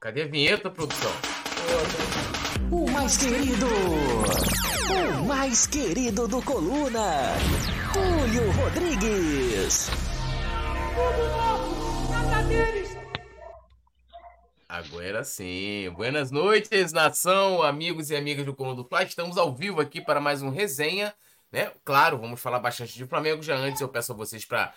Cadê a vinheta, produção? O mais querido. O mais querido do Coluna. Túlio Rodrigues. Agora sim. Buenas noites, nação, amigos e amigas do Coluna do Fla. Estamos ao vivo aqui para mais um resenha, né? Claro, vamos falar bastante de Flamengo. Já antes eu peço a vocês para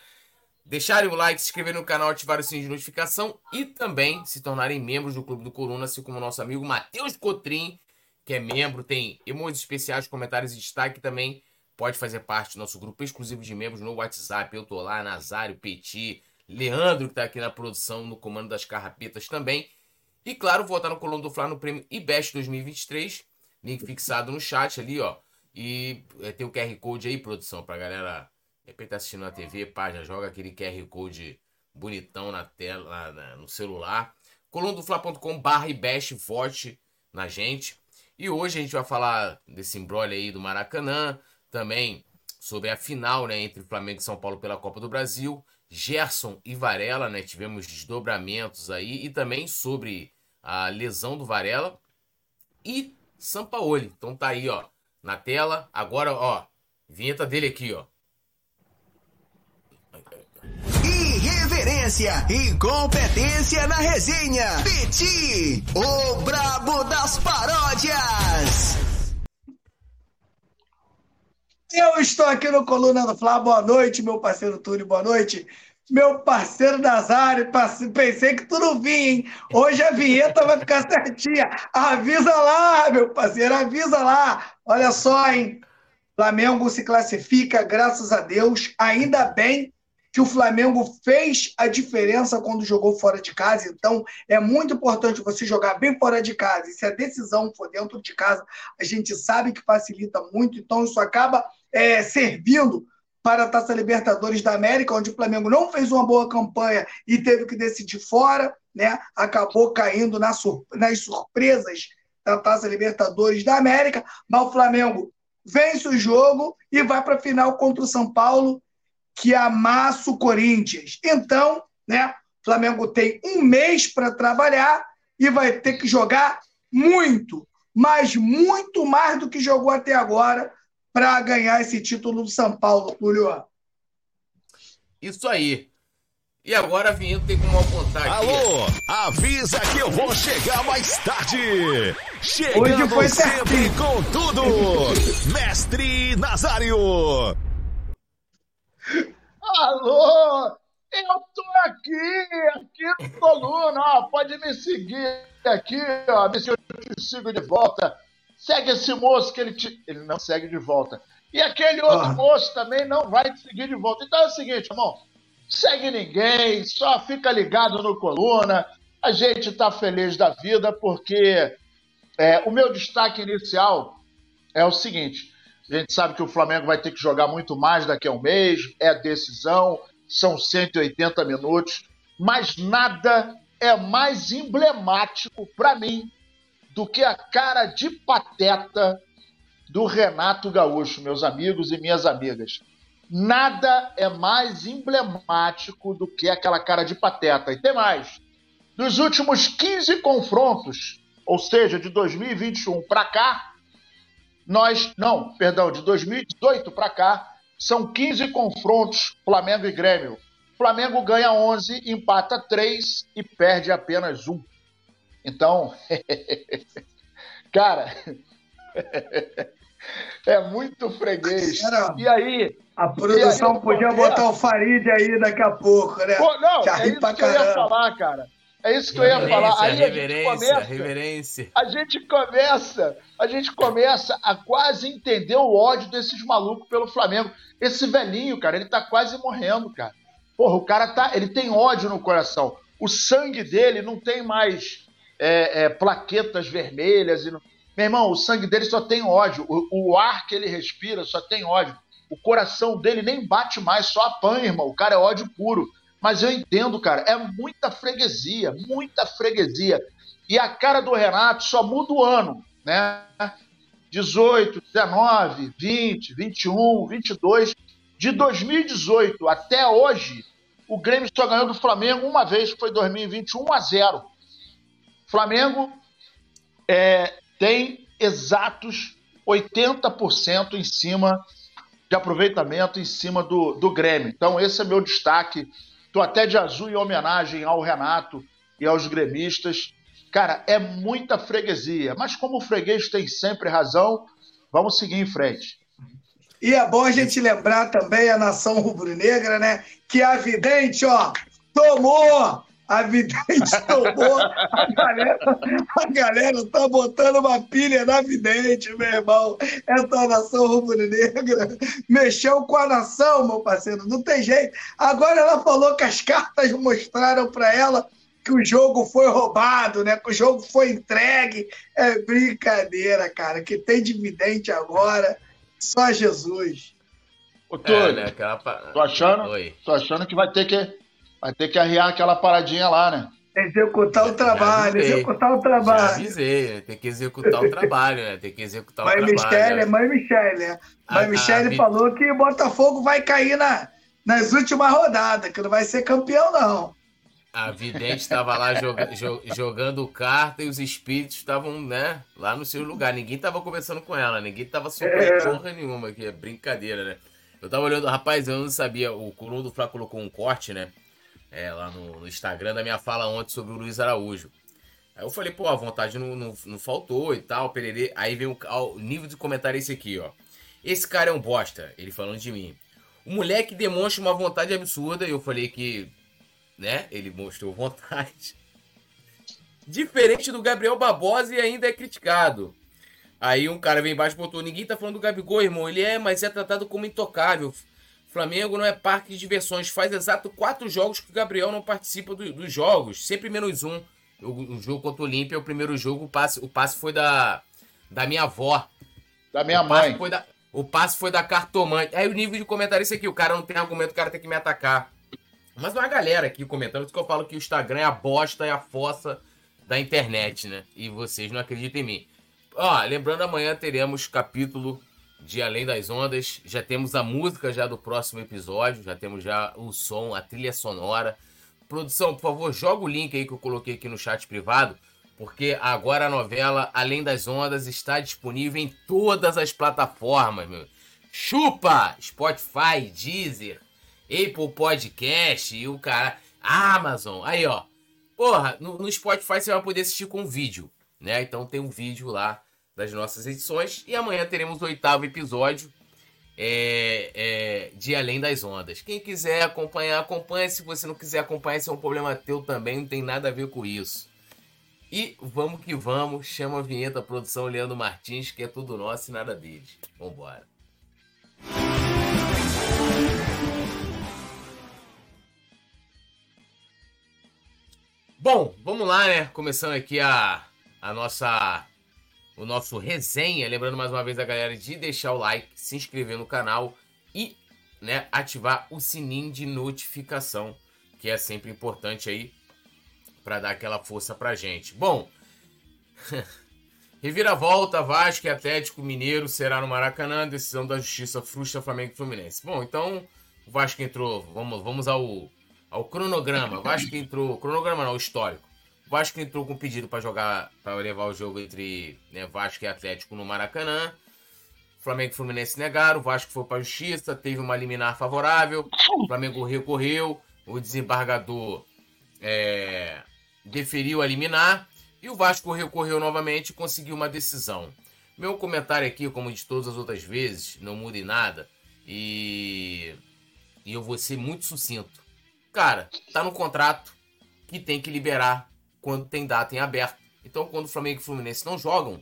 deixarem o like, se inscreverem no canal, ativar o sininho de notificação e também se tornarem membros do Clube do Coluna, assim como o nosso amigo Matheus Cotrim, que é membro, tem emojis especiais, comentários e destaque também. Pode fazer parte do nosso grupo exclusivo de membros no WhatsApp. Eu tô lá, Nazário, Petit, Leandro, que tá aqui na produção, no comando das carrapetas também. E claro, votar no Coluna do Fla no prêmio IBEST 2023. Link fixado no chat ali, ó. E é, tem o QR Code aí, produção, pra galera de repente tá assistindo na TV, pá, já joga aquele QR Code bonitão na tela, na, no celular. colundofla.com barra e best, vote na gente. E hoje a gente vai falar desse embrolho aí do Maracanã, também sobre a final, né, entre Flamengo e São Paulo pela Copa do Brasil. Gerson e Varela, né, tivemos desdobramentos aí e também sobre a lesão do Varela e Sampaoli. Então tá aí, ó, na tela. Agora, ó, vinheta dele aqui, ó. Irreverência e competência na resenha. Peti, o brabo das paródias. Eu estou aqui no Coluna do Fla. Boa noite, meu parceiro Túlio. Boa noite. Meu parceiro Nazário, pensei que tu não vinha, hein? Hoje a vinheta vai ficar certinha. Avisa lá, meu parceiro, avisa lá. Olha só, hein? Flamengo se classifica, graças a Deus. Ainda bem que o Flamengo fez a diferença quando jogou fora de casa. Então, é muito importante você jogar bem fora de casa. E se a decisão for dentro de casa, a gente sabe que facilita muito. Então, isso acaba é, servindo para a Taça Libertadores da América, onde o Flamengo não fez uma boa campanha e teve que decidir fora, né? Acabou caindo nas surpresas da Taça Libertadores da América, mas o Flamengo vence o jogo e vai para a final contra o São Paulo que amassa o Corinthians. Então, né, o Flamengo tem um mês para trabalhar e vai ter que jogar muito, mas muito mais do que jogou até agora para ganhar esse título do São Paulo, Julio. Isso aí. E agora vindo tem como apontar aqui. Alô, avisa que eu vou chegar mais tarde. Chegando Hoje foi sempre com tudo. Mestre Nazário. Alô! Eu tô aqui, aqui no Coluna, ó, pode me seguir aqui, ó, se eu te sigo de volta. Segue esse moço que ele te... Ele não segue de volta. E aquele outro ah. moço também não vai te seguir de volta. Então é o seguinte, irmão, segue ninguém, só fica ligado no Coluna. A gente tá feliz da vida porque é, o meu destaque inicial é o seguinte, a gente sabe que o Flamengo vai ter que jogar muito mais daqui a um mês, é decisão, são 180 minutos, mas nada é mais emblemático para mim do que a cara de pateta do Renato Gaúcho, meus amigos e minhas amigas. Nada é mais emblemático do que aquela cara de pateta. E tem mais. Dos últimos 15 confrontos, ou seja, de 2021 para cá, nós, não, perdão, de 2018 para cá, são 15 confrontos Flamengo e Grêmio. Flamengo ganha 11, empata 3 e perde apenas um. Então, cara, é muito freguês. Era, e aí. A produção aí, podia botar o Farid aí daqui a pouco, né? Pô, não, é isso que eu ia falar, cara. É isso que eu ia falar. Aí a gente começa, reverência. A gente começa, a gente começa a quase entender o ódio desses malucos pelo Flamengo. Esse velhinho, cara, ele tá quase morrendo, cara. Porra, o cara tá, ele tem ódio no coração. O sangue dele não tem mais é, é, plaquetas vermelhas. E não... Meu irmão, o sangue dele só tem ódio. O, o ar que ele respira só tem ódio. O coração dele nem bate mais, só apanha, irmão. O cara é ódio puro. Mas eu entendo, cara, é muita freguesia, muita freguesia. E a cara do Renato só muda o ano, né? 18, 19, 20, 21, 22. De 2018 até hoje, o Grêmio só ganhou do Flamengo uma vez, que foi 2021, 1 a 0. Flamengo é, tem exatos 80% em cima de aproveitamento em cima do, do Grêmio. Então, esse é meu destaque. Estou até de azul em homenagem ao Renato e aos gremistas. Cara, é muita freguesia, mas como o freguês tem sempre razão, vamos seguir em frente. E é bom a gente lembrar também a nação rubro-negra, né? Que a vidente, ó, tomou a vidente tomou, a galera, a galera tá botando uma pilha na vidente, meu irmão. Essa nação rubro-negra mexeu com a nação, meu parceiro, não tem jeito. Agora ela falou que as cartas mostraram para ela que o jogo foi roubado, né? Que o jogo foi entregue. É brincadeira, cara. Que tem dividente agora, só Jesus. Ô, Túlio, é, né? Aquela... tô, achando, tô achando que vai ter que Vai ter que arriar aquela paradinha lá, né? Executar o trabalho, executar o trabalho. Já avisei, tem que executar o trabalho, né? Tem que executar mãe o trabalho. Michele, né? Mãe Michele, né? Mãe Michele falou que o Botafogo vai cair na, nas últimas rodadas, que não vai ser campeão, não. A vidente estava lá joga, jogando carta e os espíritos estavam, né, lá no seu lugar. Ninguém estava conversando com ela, ninguém estava sobre é. porra nenhuma, que é brincadeira, né? Eu tava olhando, rapaz, eu não sabia, o Coroa do Flá colocou um corte, né? É, lá no, no, Instagram da minha fala ontem sobre o Luiz Araújo. Aí eu falei, pô, a vontade não, não, não faltou e tal, pererê. Aí vem o, o nível de comentário esse aqui, ó. Esse cara é um bosta, ele falando de mim. O moleque demonstra uma vontade absurda, e eu falei que, né, ele mostrou vontade. Diferente do Gabriel Barbosa e ainda é criticado. Aí um cara vem embaixo e botou: Ninguém tá falando do Gabigol, irmão. Ele é, mas é tratado como intocável. Flamengo não é parque de diversões. Faz exato quatro jogos que o Gabriel não participa do, dos jogos. Sempre menos um. O, o jogo contra o Olímpia, o primeiro jogo, o passe, o passe foi da, da minha avó. Da minha o mãe. Foi da, o passe foi da cartomante. Aí o nível de comentário é esse aqui. O cara não tem argumento, o cara tem que me atacar. Mas uma galera aqui comentando, isso que eu falo que o Instagram é a bosta e a fossa da internet, né? E vocês não acreditam em mim. Ó, lembrando, amanhã teremos capítulo de Além das Ondas. Já temos a música já do próximo episódio, já temos já o som, a trilha sonora. Produção, por favor, joga o link aí que eu coloquei aqui no chat privado, porque agora a novela Além das Ondas está disponível em todas as plataformas, meu. Chupa! Spotify, Deezer, Apple Podcast e o cara. Amazon. Aí, ó. Porra, no, no Spotify você vai poder assistir com vídeo, né? Então tem um vídeo lá das nossas edições. E amanhã teremos o oitavo episódio é, é, de Além das Ondas. Quem quiser acompanhar, acompanha. Se você não quiser acompanhar, esse é um problema teu também, não tem nada a ver com isso. E vamos que vamos, chama a vinheta produção Leandro Martins, que é tudo nosso e nada deles. Vambora. Bom, vamos lá, né? Começando aqui a, a nossa o nosso resenha. Lembrando mais uma vez a galera de deixar o like, se inscrever no canal e né, ativar o sininho de notificação, que é sempre importante aí para dar aquela força pra gente. Bom, reviravolta, Vasco e Atlético Mineiro será no Maracanã, decisão da Justiça frustra Flamengo e Fluminense. Bom, então o Vasco entrou, vamos, vamos ao, ao cronograma. Vasco entrou, cronograma não, histórico. Vasco entrou com pedido para jogar, para levar o jogo entre né, Vasco e Atlético no Maracanã. Flamengo e Fluminense negaram, o Vasco foi para a justiça, teve uma liminar favorável, o Flamengo recorreu, o desembargador é, deferiu a liminar e o Vasco recorreu novamente e conseguiu uma decisão. Meu comentário aqui, como de todas as outras vezes, não muda em nada e, e eu vou ser muito sucinto. Cara, tá no contrato que tem que liberar quando tem data em aberto. Então, quando o Flamengo e o Fluminense não jogam,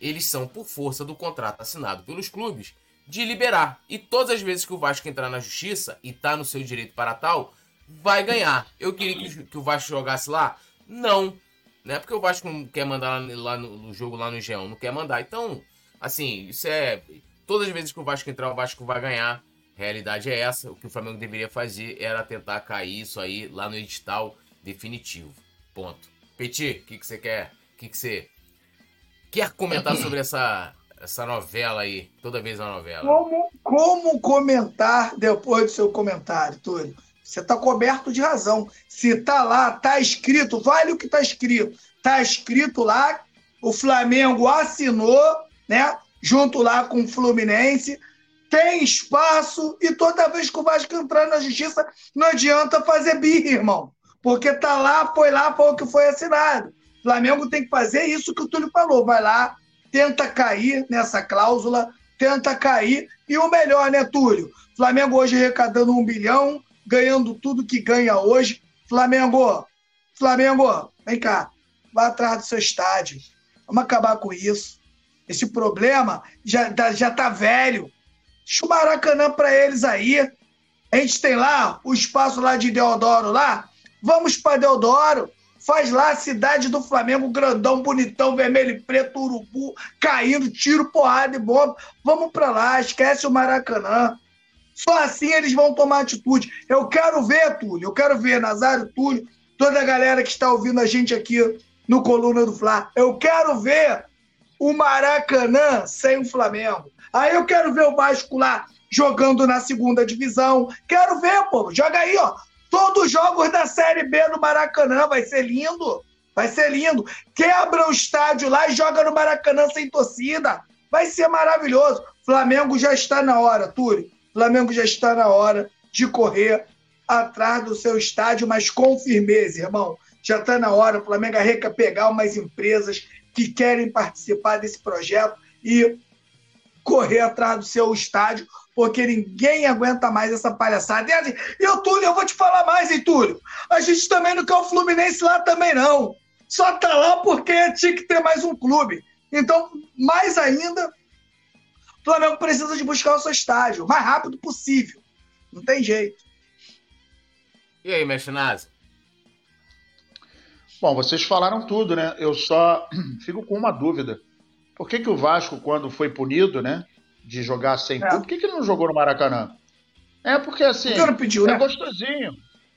eles são, por força do contrato assinado pelos clubes, de liberar. E todas as vezes que o Vasco entrar na justiça e tá no seu direito para tal, vai ganhar. Eu queria que, o Vasco jogasse lá? Não. Não é porque o Vasco não quer mandar lá, no, jogo lá no Geão, não quer mandar. Então, assim, isso é. Todas as vezes que o Vasco entrar, o Vasco vai ganhar. Realidade é essa. O que o Flamengo deveria fazer era tentar cair isso aí lá no edital definitivo. Ponto. Petit, o que, que você quer? O que, que você quer comentar sobre essa, essa novela aí? Toda vez uma novela. Como, como comentar depois do seu comentário, Túlio? Você está coberto de razão. Se está lá, está escrito, vale o que está escrito. Tá escrito lá, o Flamengo assinou, né? Junto lá com o Fluminense. Tem espaço e toda vez que o Vasco entrar na justiça, não adianta fazer birra, irmão. Porque tá lá, foi lá, foi o que foi assinado. Flamengo tem que fazer isso que o Túlio falou. Vai lá, tenta cair nessa cláusula, tenta cair. E o melhor, né, Túlio? Flamengo hoje arrecadando um bilhão, ganhando tudo que ganha hoje. Flamengo, Flamengo, vem cá, vá atrás do seu estádio. Vamos acabar com isso. Esse problema já, já tá velho. Deixa o Maracanã para eles aí. A gente tem lá o espaço lá de Deodoro lá. Vamos para Deodoro. Faz lá a cidade do Flamengo, grandão, bonitão, vermelho e preto, urubu, caindo, tiro, porrada e bomba. Vamos para lá, esquece o Maracanã. Só assim eles vão tomar atitude. Eu quero ver, Túlio, eu quero ver Nazário, Túlio, toda a galera que está ouvindo a gente aqui no Coluna do Fla. Eu quero ver o Maracanã sem o Flamengo. Aí eu quero ver o Vasco lá jogando na segunda divisão. Quero ver, pô. Joga aí, ó. Todos os jogos da Série B no Maracanã. Vai ser lindo. Vai ser lindo. Quebra o estádio lá e joga no Maracanã sem torcida. Vai ser maravilhoso. Flamengo já está na hora, Túlio. Flamengo já está na hora de correr atrás do seu estádio, mas com firmeza, irmão. Já está na hora o Flamengo arreca pegar umas empresas que querem participar desse projeto e correr atrás do seu estádio, porque ninguém aguenta mais essa palhaçada. E, assim, e o Túlio, eu vou te falar mais, hein, Túlio? A gente também não quer o Fluminense lá também, não. Só tá lá porque tinha que ter mais um clube. Então, mais ainda, o Flamengo precisa de buscar o seu estádio o mais rápido possível. Não tem jeito. E aí, mestre Nazi? Bom, vocês falaram tudo, né? Eu só fico com uma dúvida. Por que, que o Vasco, quando foi punido, né? De jogar sem é. por que, que ele não jogou no Maracanã? É porque assim. Porque não pediu, é né? gostosinho.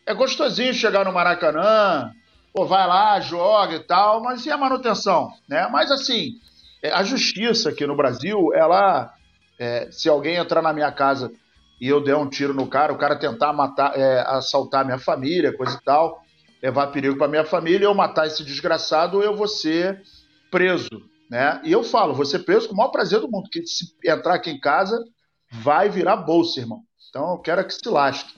É gostosinho chegar no Maracanã, pô, vai lá, joga e tal, mas e a manutenção? Né? Mas assim, é, a justiça aqui no Brasil, ela. É, se alguém entrar na minha casa e eu der um tiro no cara, o cara tentar matar, é, assaltar minha família, coisa e tal, levar perigo para minha família, eu matar esse desgraçado, eu vou ser preso, né? E eu falo, ser preso com o maior prazer do mundo, que se entrar aqui em casa, vai virar bolsa, irmão. Então eu quero que se lasque.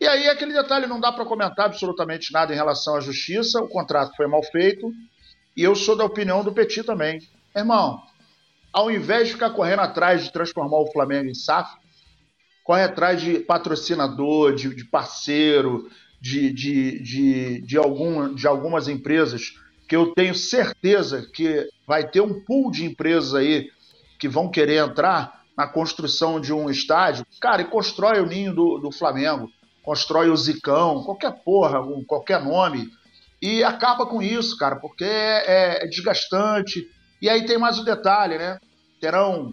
E aí aquele detalhe não dá para comentar absolutamente nada em relação à justiça, o contrato foi mal feito, e eu sou da opinião do Petit também. Irmão, ao invés de ficar correndo atrás de transformar o Flamengo em SAF, corre atrás de patrocinador, de, de parceiro, de, de, de, de, algum, de algumas empresas, que eu tenho certeza que vai ter um pool de empresas aí que vão querer entrar na construção de um estádio. Cara, e constrói o ninho do, do Flamengo, constrói o Zicão, qualquer porra, qualquer nome, e acaba com isso, cara, porque é, é desgastante. E aí tem mais um detalhe, né? Terão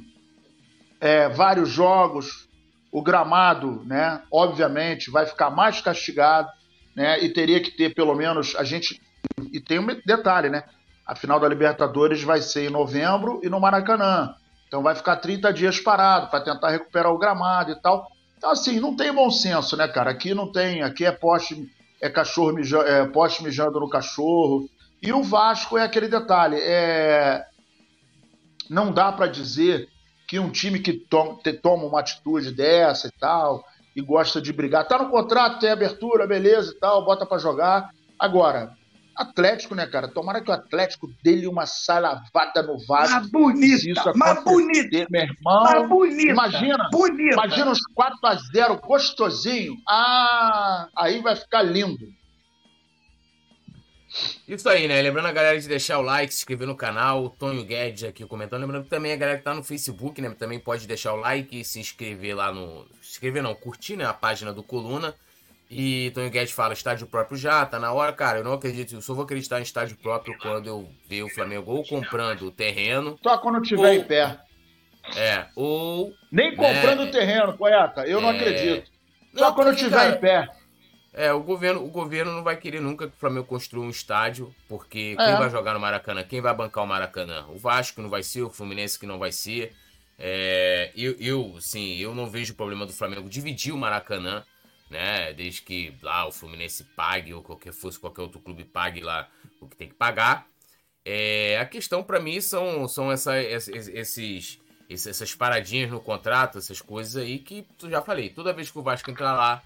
é, vários jogos, o gramado, né, obviamente, vai ficar mais castigado, né, e teria que ter pelo menos a gente e tem um detalhe, né? A final da Libertadores vai ser em novembro e no Maracanã. Então vai ficar 30 dias parado para tentar recuperar o gramado e tal. Então assim, não tem bom senso, né, cara? Aqui não tem, aqui é poste é cachorro mijando, é poste mijando no cachorro. E o Vasco é aquele detalhe, é não dá para dizer que um time que toma, uma atitude dessa e tal, e gosta de brigar, tá no contrato, tem abertura, beleza e tal, bota para jogar. Agora, Atlético, né, cara? Tomara que o Atlético dê uma salavada no vaso. Mas bonita, mas bonita. Meu irmão. Mas bonita. Imagina, bonita. imagina uns 4x0 gostosinho. Ah, aí vai ficar lindo. Isso aí, né? Lembrando a galera de deixar o like, se inscrever no canal, o Tonho Guedes aqui comentando. Lembrando que também a galera que tá no Facebook, né? Também pode deixar o like e se inscrever lá no. Se inscrever não, curtir né? a página do Coluna. E Tonho Guedes fala, estádio próprio já, tá na hora, cara. Eu não acredito, eu só vou acreditar em estádio próprio quando eu ver o Flamengo ou comprando o terreno. Só quando tiver ou... em pé. É, ou. Nem comprando né, o terreno, Poeta, eu é... não acredito. Só não, quando tiver cara, em pé. É, o governo, o governo não vai querer nunca que o Flamengo construa um estádio, porque é. quem vai jogar no Maracanã? Quem vai bancar o Maracanã? O Vasco não vai ser, o Fluminense que não vai ser. É, eu, eu, sim, eu não vejo o problema do Flamengo dividir o Maracanã, né? Desde que lá o Fluminense pague ou qualquer fosse qualquer outro clube pague lá o que tem que pagar. É, a questão para mim são, são essa, esses, essas paradinhas no contrato, essas coisas aí que tu já falei. Toda vez que o Vasco entrar lá,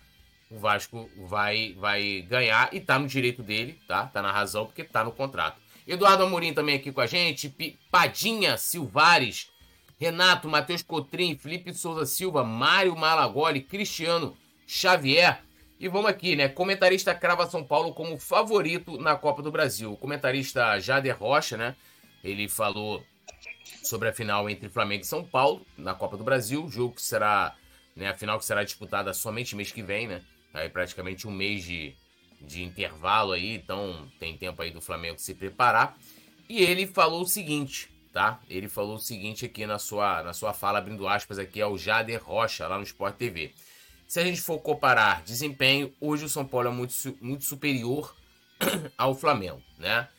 o Vasco vai, vai ganhar e tá no direito dele, tá? Tá na razão porque tá no contrato. Eduardo Amorim também aqui com a gente, Padinha Silvares, Renato, Matheus Cotrim, Felipe Souza Silva, Mário Malagoli, Cristiano Xavier. E vamos aqui, né? Comentarista crava São Paulo como favorito na Copa do Brasil. O comentarista Jader Rocha, né? Ele falou sobre a final entre Flamengo e São Paulo na Copa do Brasil, jogo que será, né, a final que será disputada somente mês que vem, né? Aí praticamente um mês de, de intervalo aí, então tem tempo aí do Flamengo se preparar. E ele falou o seguinte, tá? Ele falou o seguinte aqui na sua, na sua fala, abrindo aspas aqui ao Jader Rocha, lá no Sport TV. Se a gente for comparar desempenho, hoje o São Paulo é muito, muito superior ao Flamengo, né?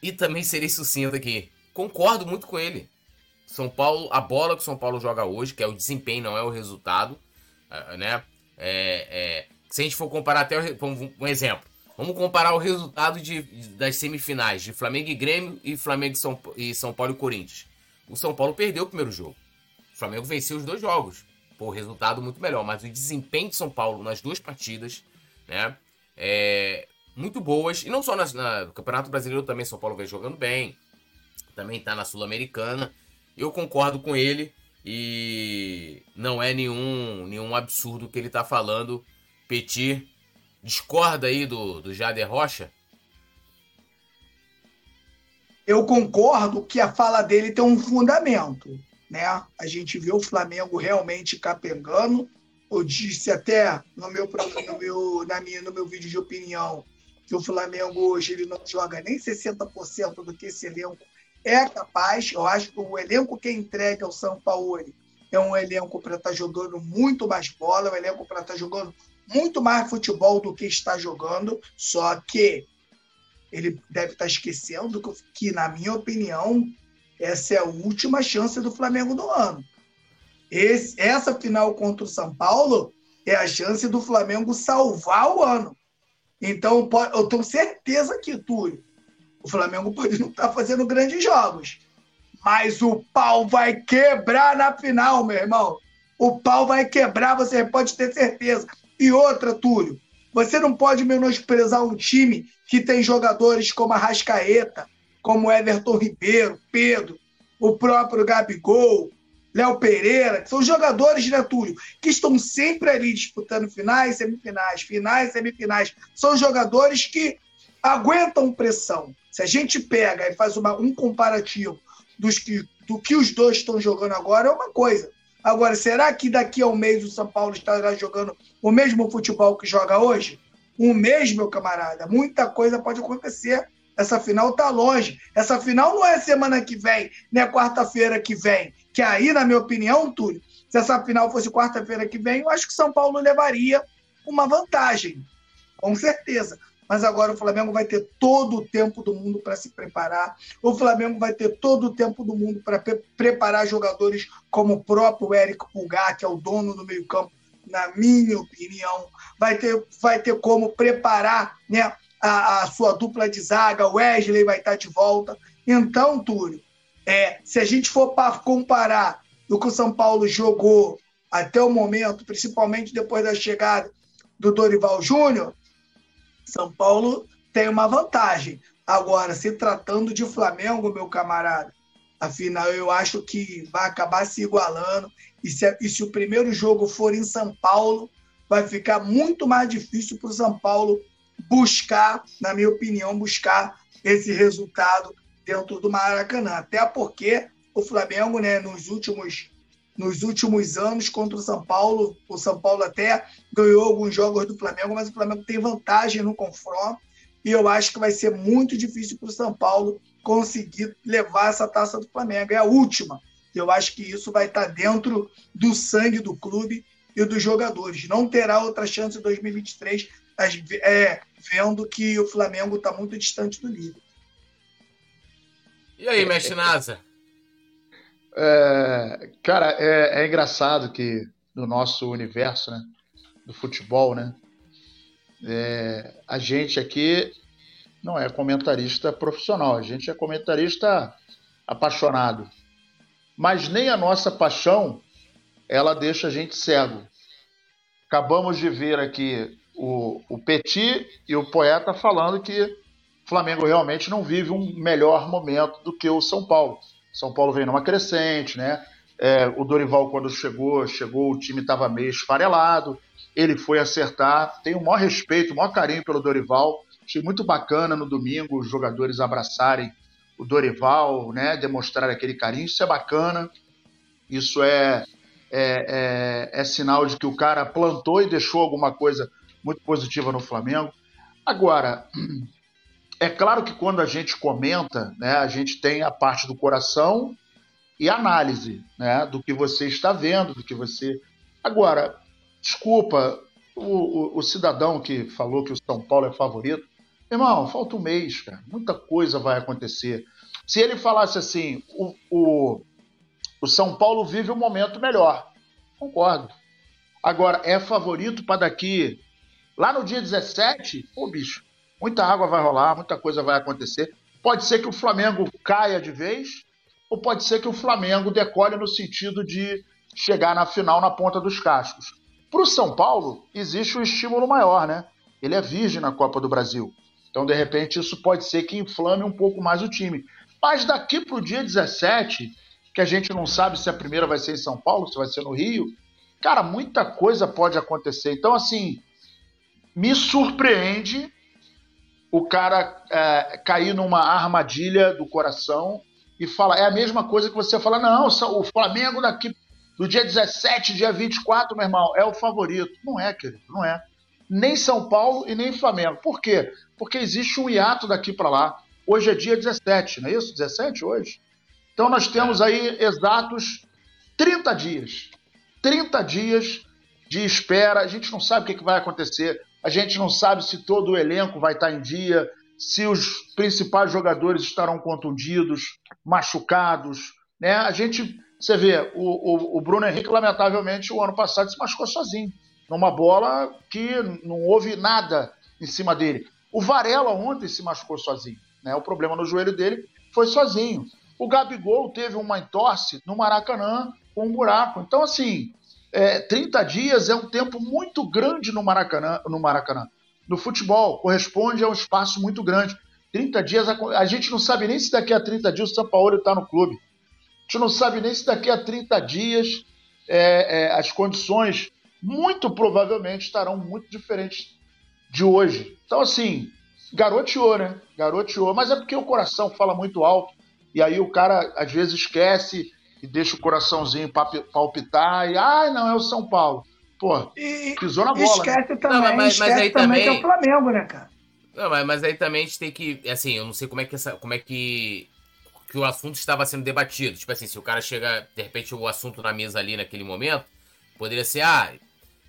E também serei sucinto aqui. Concordo muito com ele. São Paulo, a bola que o São Paulo joga hoje, que é o desempenho, não é o resultado, né? É, é, se a gente for comparar até um exemplo, vamos comparar o resultado de, das semifinais de Flamengo e Grêmio e Flamengo e São, e São Paulo e Corinthians. O São Paulo perdeu o primeiro jogo. O Flamengo venceu os dois jogos. Pô, resultado muito melhor. Mas o desempenho de São Paulo nas duas partidas, né? É muito boas. E não só nas, na, no Campeonato Brasileiro também, São Paulo vem jogando bem. Também tá na Sul-Americana. Eu concordo com ele. E não é nenhum, nenhum absurdo que ele tá falando. Petit discorda aí do, do Jader Rocha? Eu concordo que a fala dele tem um fundamento. Né? A gente vê o Flamengo realmente capengando. Eu disse até no meu, no meu, na minha, no meu vídeo de opinião que o Flamengo hoje ele não joga nem 60% do que esse elenco é capaz. Eu acho que o elenco que entrega ao São Paulo é um elenco para estar tá jogando muito mais bola, é um elenco para estar tá jogando muito mais futebol do que está jogando. Só que ele deve estar tá esquecendo que, na minha opinião, essa é a última chance do Flamengo no ano. Esse, essa final contra o São Paulo é a chance do Flamengo salvar o ano. Então, eu tenho certeza que, Túlio, o Flamengo pode não estar tá fazendo grandes jogos, mas o pau vai quebrar na final, meu irmão. O pau vai quebrar, você pode ter certeza. E outra, Túlio, você não pode menosprezar um time que tem jogadores como a Rascaeta, como Everton Ribeiro, Pedro, o próprio Gabigol, Léo Pereira, que são jogadores, né, Túlio, que estão sempre ali disputando finais, semifinais, finais, semifinais. São jogadores que aguentam pressão. Se a gente pega e faz uma, um comparativo dos que, do que os dois estão jogando agora, é uma coisa. Agora, será que daqui a um mês o São Paulo estará jogando o mesmo futebol que joga hoje? Um mês, meu camarada, muita coisa pode acontecer. Essa final está longe. Essa final não é semana que vem, nem é quarta-feira que vem. Que aí, na minha opinião, Túlio, se essa final fosse quarta-feira que vem, eu acho que São Paulo levaria uma vantagem. Com certeza mas agora o Flamengo vai ter todo o tempo do mundo para se preparar. O Flamengo vai ter todo o tempo do mundo para pre preparar jogadores como o próprio Eric Pulgar, que é o dono do meio-campo, na minha opinião. Vai ter, vai ter como preparar né, a, a sua dupla de zaga, Wesley vai estar de volta. Então, Túlio, é, se a gente for para comparar o que o São Paulo jogou até o momento, principalmente depois da chegada do Dorival Júnior, são Paulo tem uma vantagem. Agora, se tratando de Flamengo, meu camarada, afinal, eu acho que vai acabar se igualando. E se, e se o primeiro jogo for em São Paulo, vai ficar muito mais difícil para o São Paulo buscar, na minha opinião, buscar esse resultado dentro do Maracanã. Até porque o Flamengo, né, nos últimos nos últimos anos contra o São Paulo. O São Paulo até ganhou alguns jogos do Flamengo, mas o Flamengo tem vantagem no confronto. E eu acho que vai ser muito difícil para o São Paulo conseguir levar essa taça do Flamengo. É a última. Eu acho que isso vai estar dentro do sangue do clube e dos jogadores. Não terá outra chance em 2023, é, vendo que o Flamengo está muito distante do líder. E aí, mestre Nasa? É, cara, é, é, engraçado que no nosso universo, né, do futebol, né, é, a gente aqui não é comentarista profissional, a gente é comentarista apaixonado. Mas nem a nossa paixão ela deixa a gente cego. Acabamos de ver aqui o, o Petit e o Poeta falando que o Flamengo realmente não vive um melhor momento do que o São Paulo. São Paulo vem numa crescente, né? É, o Dorival, quando chegou, chegou, o time estava meio esfarelado. Ele foi acertar. Tenho o maior respeito, o maior carinho pelo Dorival. Achei muito bacana no domingo os jogadores abraçarem o Dorival, né? Demonstrar aquele carinho. Isso é bacana. Isso é, é, é, é sinal de que o cara plantou e deixou alguma coisa muito positiva no Flamengo. Agora, é claro que quando a gente comenta, né, a gente tem a parte do coração e análise né, do que você está vendo, do que você. Agora, desculpa, o, o, o cidadão que falou que o São Paulo é favorito, irmão, falta um mês, cara. Muita coisa vai acontecer. Se ele falasse assim, o, o, o São Paulo vive um momento melhor, concordo. Agora, é favorito para daqui. Lá no dia 17, pô, bicho, muita água vai rolar, muita coisa vai acontecer. Pode ser que o Flamengo caia de vez, ou pode ser que o Flamengo decole no sentido de chegar na final na ponta dos cascos. Para o São Paulo, existe um estímulo maior, né? Ele é virgem na Copa do Brasil. Então, de repente, isso pode ser que inflame um pouco mais o time. Mas daqui para o dia 17, que a gente não sabe se a primeira vai ser em São Paulo, se vai ser no Rio, cara, muita coisa pode acontecer. Então, assim, me surpreende o cara é, cair numa armadilha do coração e fala, é a mesma coisa que você fala, não, o Flamengo daqui do dia 17, dia 24, meu irmão, é o favorito. Não é, querido, não é. Nem São Paulo e nem Flamengo. Por quê? Porque existe um hiato daqui para lá. Hoje é dia 17, não é isso? 17 hoje? Então nós temos aí exatos 30 dias. 30 dias de espera. A gente não sabe o que vai acontecer. A gente não sabe se todo o elenco vai estar em dia, se os principais jogadores estarão contundidos, machucados. Né? A gente, você vê, o, o, o Bruno Henrique, lamentavelmente, o ano passado se machucou sozinho, numa bola que não houve nada em cima dele. O Varela ontem se machucou sozinho. Né? O problema no joelho dele foi sozinho. O Gabigol teve uma entorse no Maracanã com um buraco. Então, assim, é, 30 dias é um tempo muito grande no Maracanã, no Maracanã no futebol. Corresponde a um espaço muito grande. 30 dias, a gente não sabe nem se daqui a 30 dias o São Paulo está no clube. A gente não sabe nem se daqui a 30 dias é, é, as condições muito provavelmente estarão muito diferentes de hoje. Então, assim, garoteou, né? Garoteou, mas é porque o coração fala muito alto e aí o cara às vezes esquece e deixa o coraçãozinho palpitar e, ah, não, é o São Paulo. Pô, e, pisou na bola. Né? Esquece né? também, não, mas, esquece mas aí também, também que é o Flamengo, né, cara? Não, mas, mas aí também a gente tem que. Assim, eu não sei como é que essa. Como é que. Que o assunto estava sendo debatido. Tipo assim, se o cara chega, de repente, o assunto na mesa ali naquele momento, poderia ser, ah,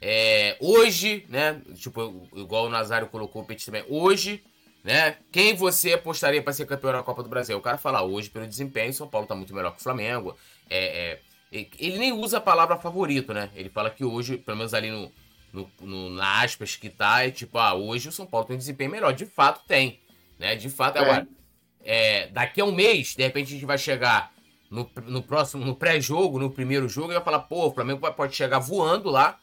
é, hoje, né? Tipo, igual o Nazário colocou o Petit também. Hoje, né? Quem você apostaria para ser campeão da Copa do Brasil? O cara fala, ah, hoje, pelo desempenho, São Paulo tá muito melhor que o Flamengo. É, é, ele nem usa a palavra favorito, né? Ele fala que hoje, pelo menos ali no, no, no, na aspas que tá, é tipo, ah, hoje o São Paulo tem um desempenho melhor. De fato tem, né? De fato, é. agora, é, daqui a um mês, de repente a gente vai chegar no, no próximo, no pré-jogo, no primeiro jogo, e vai falar, pô, o Flamengo pode chegar voando lá,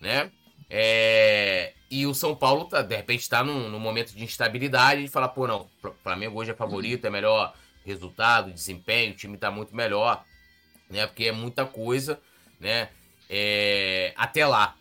né? É, e o São Paulo, tá, de repente, está num, num, momento de instabilidade e fala, pô, não, o Flamengo hoje é favorito, é melhor resultado, desempenho, o time tá muito melhor né? Porque é muita coisa, né? É, até lá,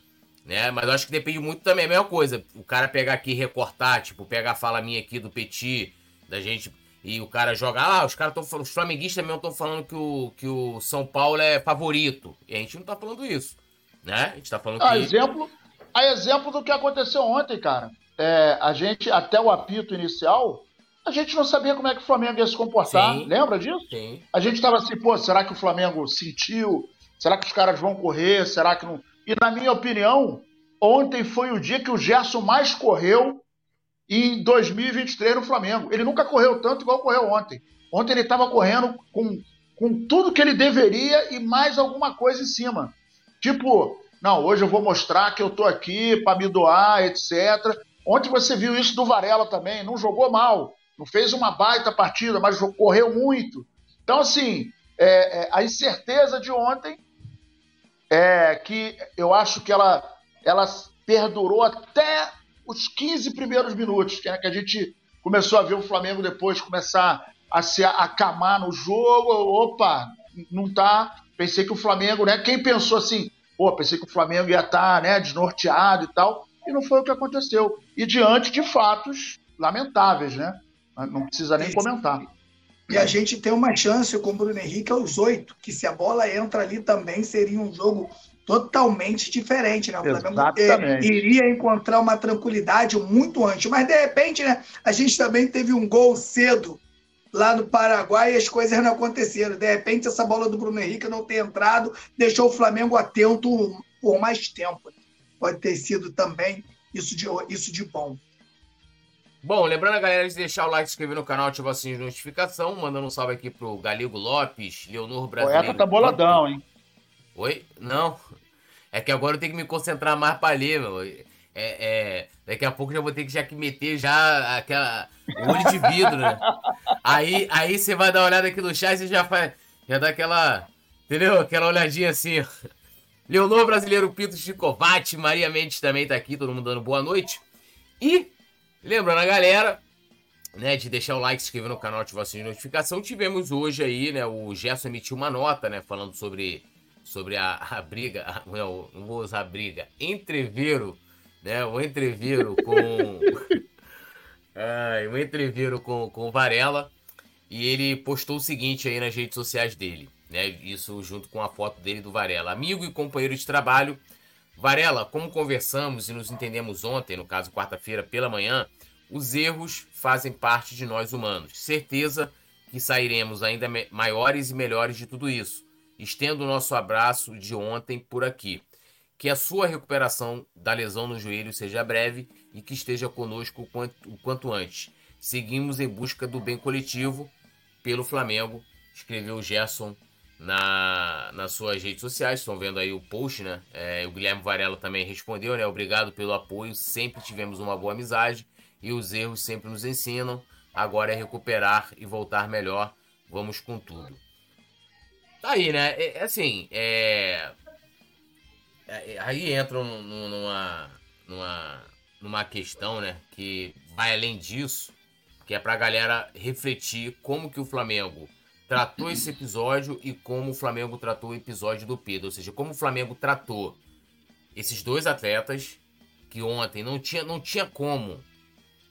né? Mas eu acho que depende muito também, é a mesma coisa. O cara pegar aqui e recortar, tipo, pegar a fala minha aqui do Petit, da gente, e o cara jogar, ah, os caras estão os flamenguistas mesmo estão falando que o, que o São Paulo é favorito. E a gente não tá falando isso, né? A gente tá falando a que... Exemplo, a exemplo do que aconteceu ontem, cara. É, a gente, até o apito inicial, a gente não sabia como é que o Flamengo ia se comportar. Sim, Lembra disso? Sim. A gente estava assim, pô, será que o Flamengo sentiu? Será que os caras vão correr? Será que não. E na minha opinião, ontem foi o dia que o Gerson mais correu em 2023 no Flamengo. Ele nunca correu tanto igual correu ontem. Ontem ele estava correndo com, com tudo que ele deveria e mais alguma coisa em cima. Tipo, não, hoje eu vou mostrar que eu tô aqui para me doar, etc. Ontem você viu isso do Varela também, não jogou mal, não fez uma baita partida, mas correu muito. Então, assim, é, é, a incerteza de ontem é que eu acho que ela, ela perdurou até os 15 primeiros minutos, que, é que a gente começou a ver o Flamengo depois começar a se acamar no jogo. Opa, não tá. Pensei que o Flamengo, né? Quem pensou assim, pô, pensei que o Flamengo ia estar tá, né, desnorteado e tal, e não foi o que aconteceu. E diante de fatos lamentáveis, né? Não precisa nem comentar. E a gente tem uma chance com o Bruno Henrique aos oito, que se a bola entra ali também seria um jogo totalmente diferente, né? O Flamengo é, iria encontrar uma tranquilidade muito antes. Mas, de repente, né, a gente também teve um gol cedo lá no Paraguai e as coisas não aconteceram. De repente, essa bola do Bruno Henrique não ter entrado deixou o Flamengo atento por mais tempo. Pode ter sido também isso de, isso de bom. Bom, lembrando a galera de deixar o like, se inscrever no canal, ativar o sininho de notificação, mandando um salve aqui pro Galego Lopes, Leonor Brasileiro. Poeta tá boladão, hein? Oi? Não. É que agora eu tenho que me concentrar mais pra ler, meu. É, é, daqui a pouco já vou ter que já que meter já aquela olho de vidro, né? Aí, aí você vai dar uma olhada aqui no chat e você já faz, já dá aquela, entendeu? Aquela olhadinha assim. Leonor Brasileiro Pinto Chicovati, Maria Mendes também tá aqui, todo mundo dando boa noite. E lembrando a galera, né, de deixar o like, se inscrever no canal, ativar o sininho de notificação. Tivemos hoje aí, né, o Gerson emitiu uma nota, né, falando sobre sobre a, a briga, a, não, não vou usar briga, entreveiro, né, o entreveiro com ai, o entreveiro com com Varela, e ele postou o seguinte aí nas redes sociais dele, né, isso junto com a foto dele do Varela, amigo e companheiro de trabalho, Varela, como conversamos e nos entendemos ontem, no caso quarta-feira pela manhã, os erros fazem parte de nós humanos. Certeza que sairemos ainda maiores e melhores de tudo isso. Estendo o nosso abraço de ontem por aqui. Que a sua recuperação da lesão no joelho seja breve e que esteja conosco o quanto, o quanto antes. Seguimos em busca do bem coletivo pelo Flamengo, escreveu Gerson na, nas suas redes sociais. Estão vendo aí o post, né? É, o Guilherme Varela também respondeu, né? Obrigado pelo apoio. Sempre tivemos uma boa amizade e os erros sempre nos ensinam. Agora é recuperar e voltar melhor. Vamos com tudo. Tá aí, né? É, é assim, é... é aí entra numa, numa, numa questão, né? Que vai além disso, que é pra galera refletir como que o Flamengo tratou esse episódio e como o Flamengo tratou o episódio do Pedro. Ou seja, como o Flamengo tratou esses dois atletas que ontem não tinha, não tinha como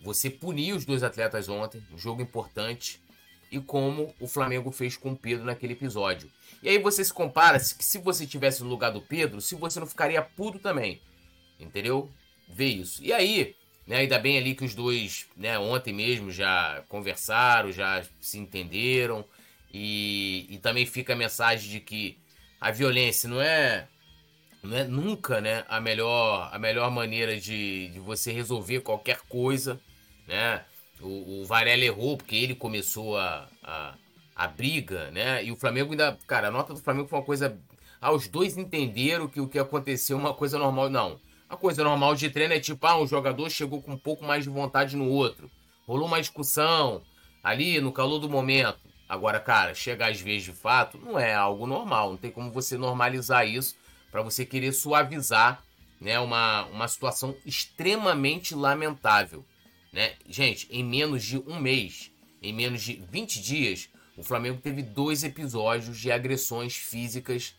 você punir os dois atletas ontem, um jogo importante, e como o Flamengo fez com o Pedro naquele episódio. E aí você se compara que se você tivesse no lugar do Pedro, se você não ficaria puto também. Entendeu? Vê isso. E aí, né, ainda bem ali que os dois, né, ontem mesmo já conversaram, já se entenderam, e, e também fica a mensagem de que a violência não é, não é nunca né, a, melhor, a melhor maneira de, de você resolver qualquer coisa. Né? O, o Varela errou porque ele começou a, a, a, briga, né? E o Flamengo ainda. Cara, a nota do Flamengo foi uma coisa. Ah, os dois entenderam que o que aconteceu é uma coisa normal. Não. A coisa normal de treino é tipo, ah, um jogador chegou com um pouco mais de vontade no outro. Rolou uma discussão ali no calor do momento. Agora, cara, chegar às vezes de fato não é algo normal. Não tem como você normalizar isso para você querer suavizar né, uma, uma situação extremamente lamentável. Né? Gente, em menos de um mês, em menos de 20 dias, o Flamengo teve dois episódios de agressões físicas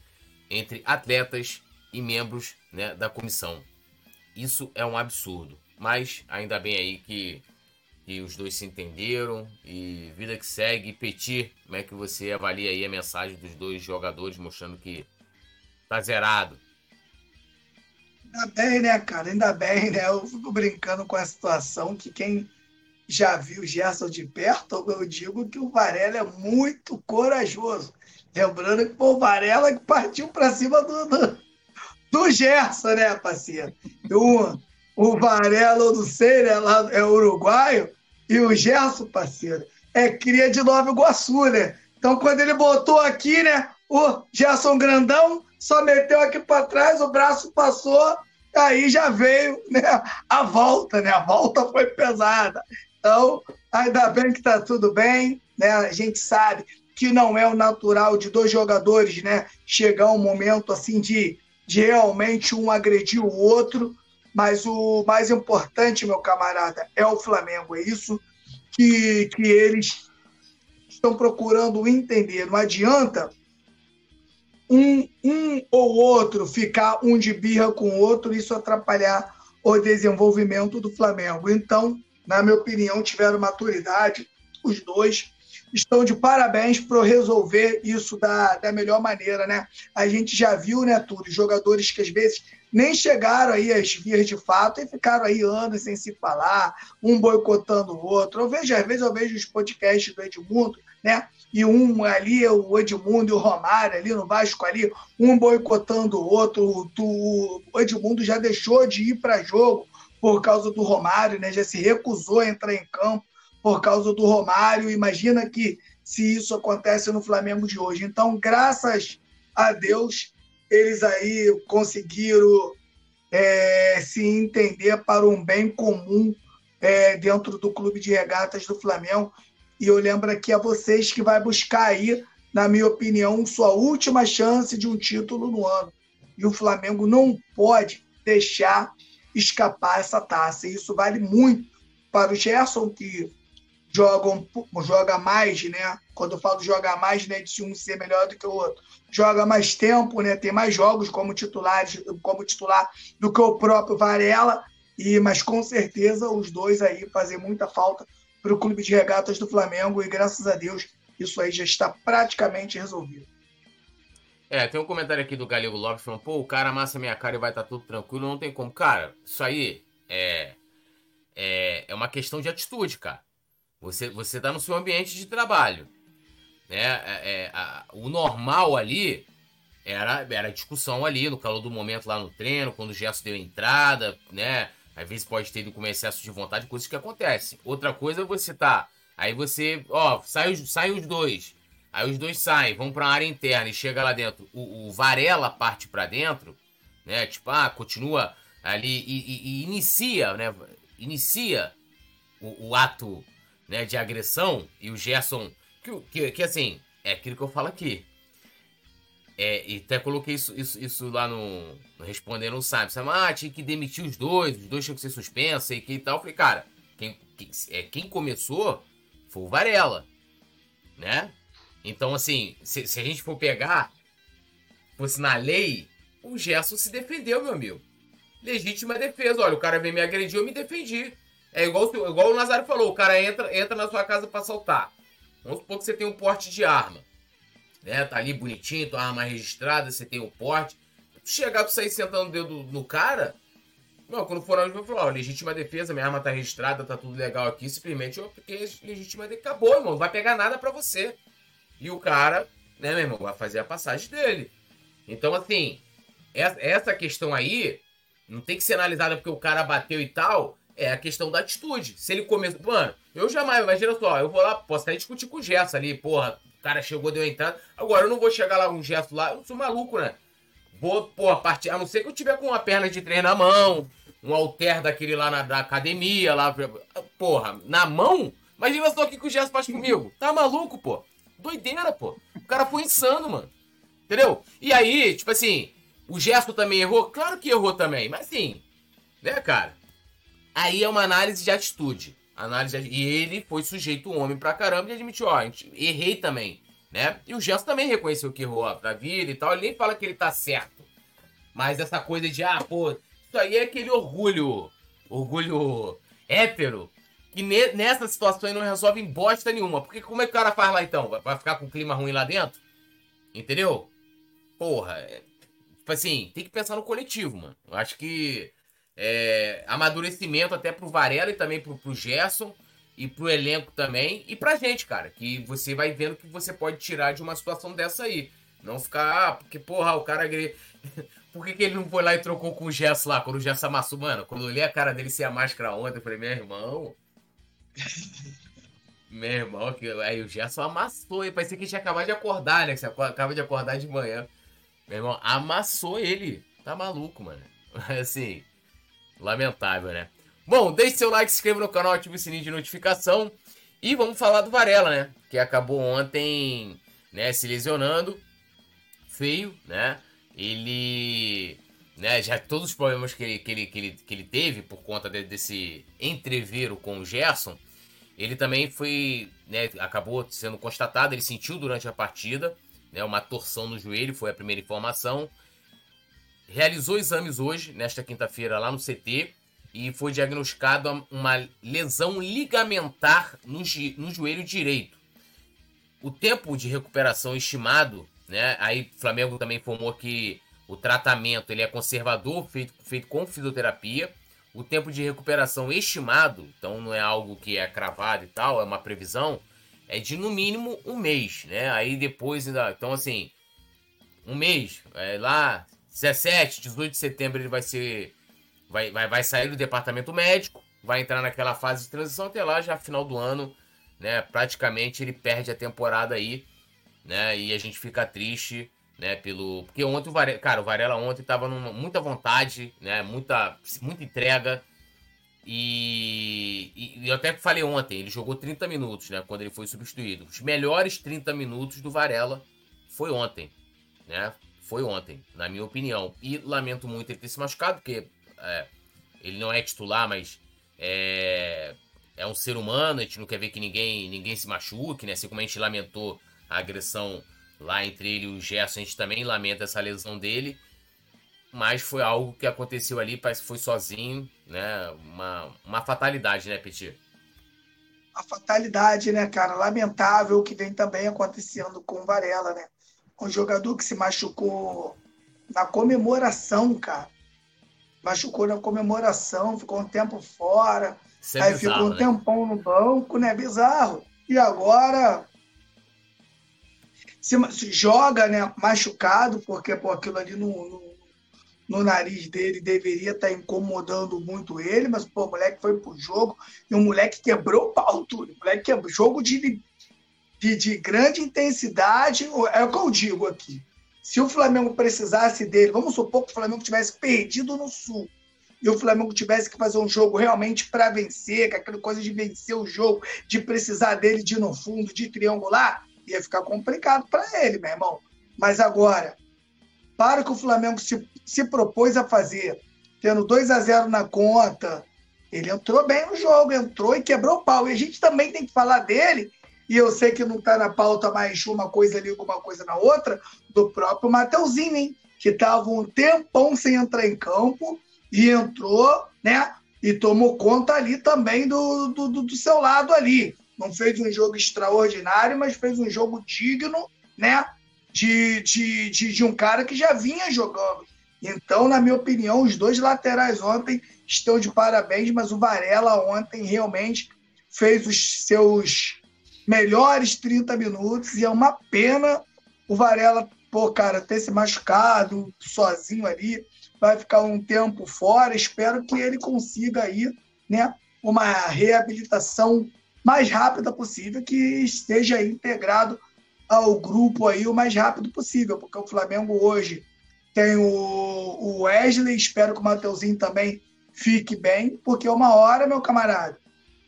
entre atletas e membros né, da comissão. Isso é um absurdo. Mas ainda bem aí que que os dois se entenderam e vida que segue. Petit, como é que você avalia aí a mensagem dos dois jogadores mostrando que tá zerado? Ainda bem, né, cara? Ainda bem, né? Eu fico brincando com a situação que quem já viu o Gerson de perto, eu digo que o Varela é muito corajoso. Lembrando que foi o Varela que partiu para cima do, do, do Gerson, né, parceiro? O, o Varela, eu não sei, né? Lá é uruguaio, e o Gerson, parceiro, é cria de Nova Iguaçu, né? Então, quando ele botou aqui, né? O Gerson Grandão só meteu aqui para trás, o braço passou Aí já veio né, a volta, né? A volta foi pesada. Então, ainda bem que está tudo bem, né? A gente sabe que não é o natural de dois jogadores, né? Chegar um momento assim de, de realmente um agredir o outro, mas o mais importante, meu camarada, é o Flamengo. É isso que, que eles estão procurando entender. Não adianta um, um ou outro ficar um de birra com o outro, isso atrapalhar o desenvolvimento do Flamengo. Então, na minha opinião, tiveram maturidade, os dois estão de parabéns por resolver isso da, da melhor maneira, né? A gente já viu, né, tudo, jogadores que às vezes nem chegaram aí às vias de fato e ficaram aí anos sem se falar, um boicotando o outro. Eu vejo, às vezes eu vejo os podcasts do Edmundo, né? E um ali, o Edmundo e o Romário ali no Vasco ali, um boicotando o outro. O Edmundo já deixou de ir para jogo por causa do Romário, né? Já se recusou a entrar em campo por causa do Romário. Imagina que se isso acontece no Flamengo de hoje. Então, graças a Deus, eles aí conseguiram é, se entender para um bem comum é, dentro do clube de regatas do Flamengo. E eu lembro aqui a vocês que vai buscar aí, na minha opinião, sua última chance de um título no ano. E o Flamengo não pode deixar escapar essa taça. E isso vale muito para o Gerson, que joga, joga mais, né? Quando eu falo joga mais, né? De um ser melhor do que o outro joga mais tempo, né? Tem mais jogos como titulares, como titular do que o próprio Varela. E mas com certeza os dois aí fazem muita falta para o clube de regatas do Flamengo e graças a Deus isso aí já está praticamente resolvido. É, tem um comentário aqui do Galego Lopes falando, pô, o cara amassa minha cara e vai estar tá tudo tranquilo, não tem como. Cara, isso aí é, é, é uma questão de atitude, cara. Você, você tá no seu ambiente de trabalho. Né? É, é, a, o normal ali era, era discussão ali, no calor do momento lá no treino, quando o Gerson deu entrada, né? Às vezes pode ter ido com excesso de vontade, coisas que acontecem. Outra coisa é você tá. Aí você, ó, sai sai os dois. Aí os dois saem, vão pra área interna e chega lá dentro. O, o Varela parte para dentro, né? Tipo, ah, continua ali e, e, e inicia, né? Inicia o, o, ato né, de agressão e o Gerson que, que, que assim, é aquilo que eu falo aqui. É, e até coloquei isso, isso, isso lá no, no Respondendo o Sabe. Ah, tinha que demitir os dois, os dois tinham que ser suspensos e que e tal. Eu falei, cara, quem, quem, é, quem começou foi o Varela, né? Então, assim, se, se a gente for pegar, fosse na lei, o Gerson se defendeu, meu amigo. Legítima defesa. Olha, o cara veio me agredir, eu me defendi. É igual, igual o Nazário falou, o cara entra, entra na sua casa para assaltar. Vamos supor que você tem um porte de arma. Né? Tá ali bonitinho, tua arma registrada, você tem o um porte. Tu chegar, tu sair sentando o dedo no cara. Não, quando for onde eu falar, ó, legítima defesa, minha arma tá registrada, tá tudo legal aqui, simplesmente eu fiquei legítima defesa. Acabou, irmão, não vai pegar nada para você. E o cara, né, meu irmão, vai fazer a passagem dele. Então, assim, essa questão aí não tem que ser analisada porque o cara bateu e tal. É a questão da atitude. Se ele começou. Mano, eu jamais, imagina só, eu vou lá, posso até discutir com o Gerson ali, porra, o cara chegou, deu entrada. Agora eu não vou chegar lá um gesto lá, eu não sou maluco, né? Vou, porra, partir, a não ser que eu tiver com uma perna de treino na mão, um alter daquele lá na da academia, lá, porra, na mão? Imagina só o que o Gerson faz comigo. Tá maluco, pô? Doideira, pô. O cara foi insano, mano. Entendeu? E aí, tipo assim, o Gerson também errou? Claro que errou também, mas sim, né, cara? Aí é uma análise de atitude. Análise de... E ele foi sujeito homem pra caramba e admitiu, ó, errei também, né? E o Gelson também reconheceu que errou da vida e tal. Ele nem fala que ele tá certo. Mas essa coisa de, ah, pô, isso aí é aquele orgulho, orgulho hétero, que ne nessa situação aí não resolve em bosta nenhuma. Porque como é que o cara faz lá então? Vai ficar com o clima ruim lá dentro? Entendeu? Porra, é... tipo assim, tem que pensar no coletivo, mano. Eu acho que é, amadurecimento até pro Varela e também pro, pro Gerson e pro elenco também. E pra gente, cara, que você vai vendo que você pode tirar de uma situação dessa aí. Não ficar, ah, porque, porra, o cara. Por que, que ele não foi lá e trocou com o Gerson lá, quando o Gerson amassou? Mano, quando eu olhei a cara dele sem a máscara ontem, eu falei, meu irmão. meu irmão, que... aí o Gerson amassou. E parecia que tinha acabado de acordar, né? Que você acaba de acordar de manhã. Meu irmão, amassou ele. Tá maluco, mano. Assim, lamentável, né? Bom, deixe seu like, se inscreva no canal, ative o sininho de notificação. E vamos falar do Varela, né? Que acabou ontem, né, se lesionando. Feio, né? Ele, né, já todos os problemas que ele, que ele, que ele, que ele teve por conta de, desse entreveiro com o Gerson, ele também foi, né, acabou sendo constatado, ele sentiu durante a partida, né, uma torção no joelho, foi a primeira informação. Realizou exames hoje, nesta quinta-feira, lá no CT, e foi diagnosticado uma lesão ligamentar no, no joelho direito. O tempo de recuperação estimado, né? Aí o Flamengo também informou que o tratamento ele é conservador, feito, feito com fisioterapia. O tempo de recuperação estimado, então não é algo que é cravado e tal, é uma previsão, é de no mínimo um mês, né? Aí depois ainda. Então, assim, um mês, é, lá, 17, 18 de setembro ele vai ser vai, vai, vai sair do departamento médico, vai entrar naquela fase de transição até lá, já final do ano, né? Praticamente ele perde a temporada aí, né? E a gente fica triste, né? Pelo. Porque ontem o Varela. Cara, o Varela ontem tava numa muita vontade, né? Muita, muita entrega. E, e, eu até falei ontem, ele jogou 30 minutos, né? Quando ele foi substituído. Os melhores 30 minutos do Varela foi ontem, né? Foi ontem, na minha opinião. E lamento muito ele ter se machucado, porque é, ele não é titular, mas é, é um ser humano, a gente não quer ver que ninguém, ninguém se machuque, né? Assim como a gente lamentou a agressão lá entre ele e o Gerson, a gente também lamenta essa lesão dele. Mas foi algo que aconteceu ali, parece que foi sozinho, né? Uma, uma fatalidade, né, Petit? A fatalidade, né, cara? Lamentável que vem também acontecendo com o Varela, né? Um jogador que se machucou na comemoração, cara machucou na comemoração, ficou um tempo fora, é aí bizarro, ficou um né? tempão no banco, né? Bizarro. E agora se, se joga, né? Machucado, porque pô, aquilo ali no, no, no, nariz dele deveria estar tá incomodando muito ele, mas pô, o moleque foi pro jogo e o moleque quebrou o pau tudo. O moleque quebrou jogo de, de, de grande intensidade, é o que eu digo aqui se o Flamengo precisasse dele, vamos supor que o Flamengo tivesse perdido no Sul e o Flamengo tivesse que fazer um jogo realmente para vencer, com aquela coisa de vencer o jogo, de precisar dele de ir no fundo, de triangular, ia ficar complicado para ele, meu irmão. Mas agora, para o que o Flamengo se, se propôs a fazer, tendo 2 a 0 na conta, ele entrou bem no jogo, entrou e quebrou o pau. E a gente também tem que falar dele e eu sei que não está na pauta mais uma coisa ali, alguma coisa na outra, do próprio Mateuzinho, hein? Que estava um tempão sem entrar em campo e entrou, né? E tomou conta ali também do, do, do seu lado ali. Não fez um jogo extraordinário, mas fez um jogo digno, né? De, de, de, de um cara que já vinha jogando. Então, na minha opinião, os dois laterais ontem estão de parabéns, mas o Varela ontem realmente fez os seus melhores 30 minutos e é uma pena o Varela, pô, cara, ter se machucado sozinho ali, vai ficar um tempo fora. Espero que ele consiga aí, né, uma reabilitação mais rápida possível, que esteja integrado ao grupo aí o mais rápido possível, porque o Flamengo hoje tem o Wesley, espero que o Mateuzinho também fique bem, porque uma hora, meu camarada,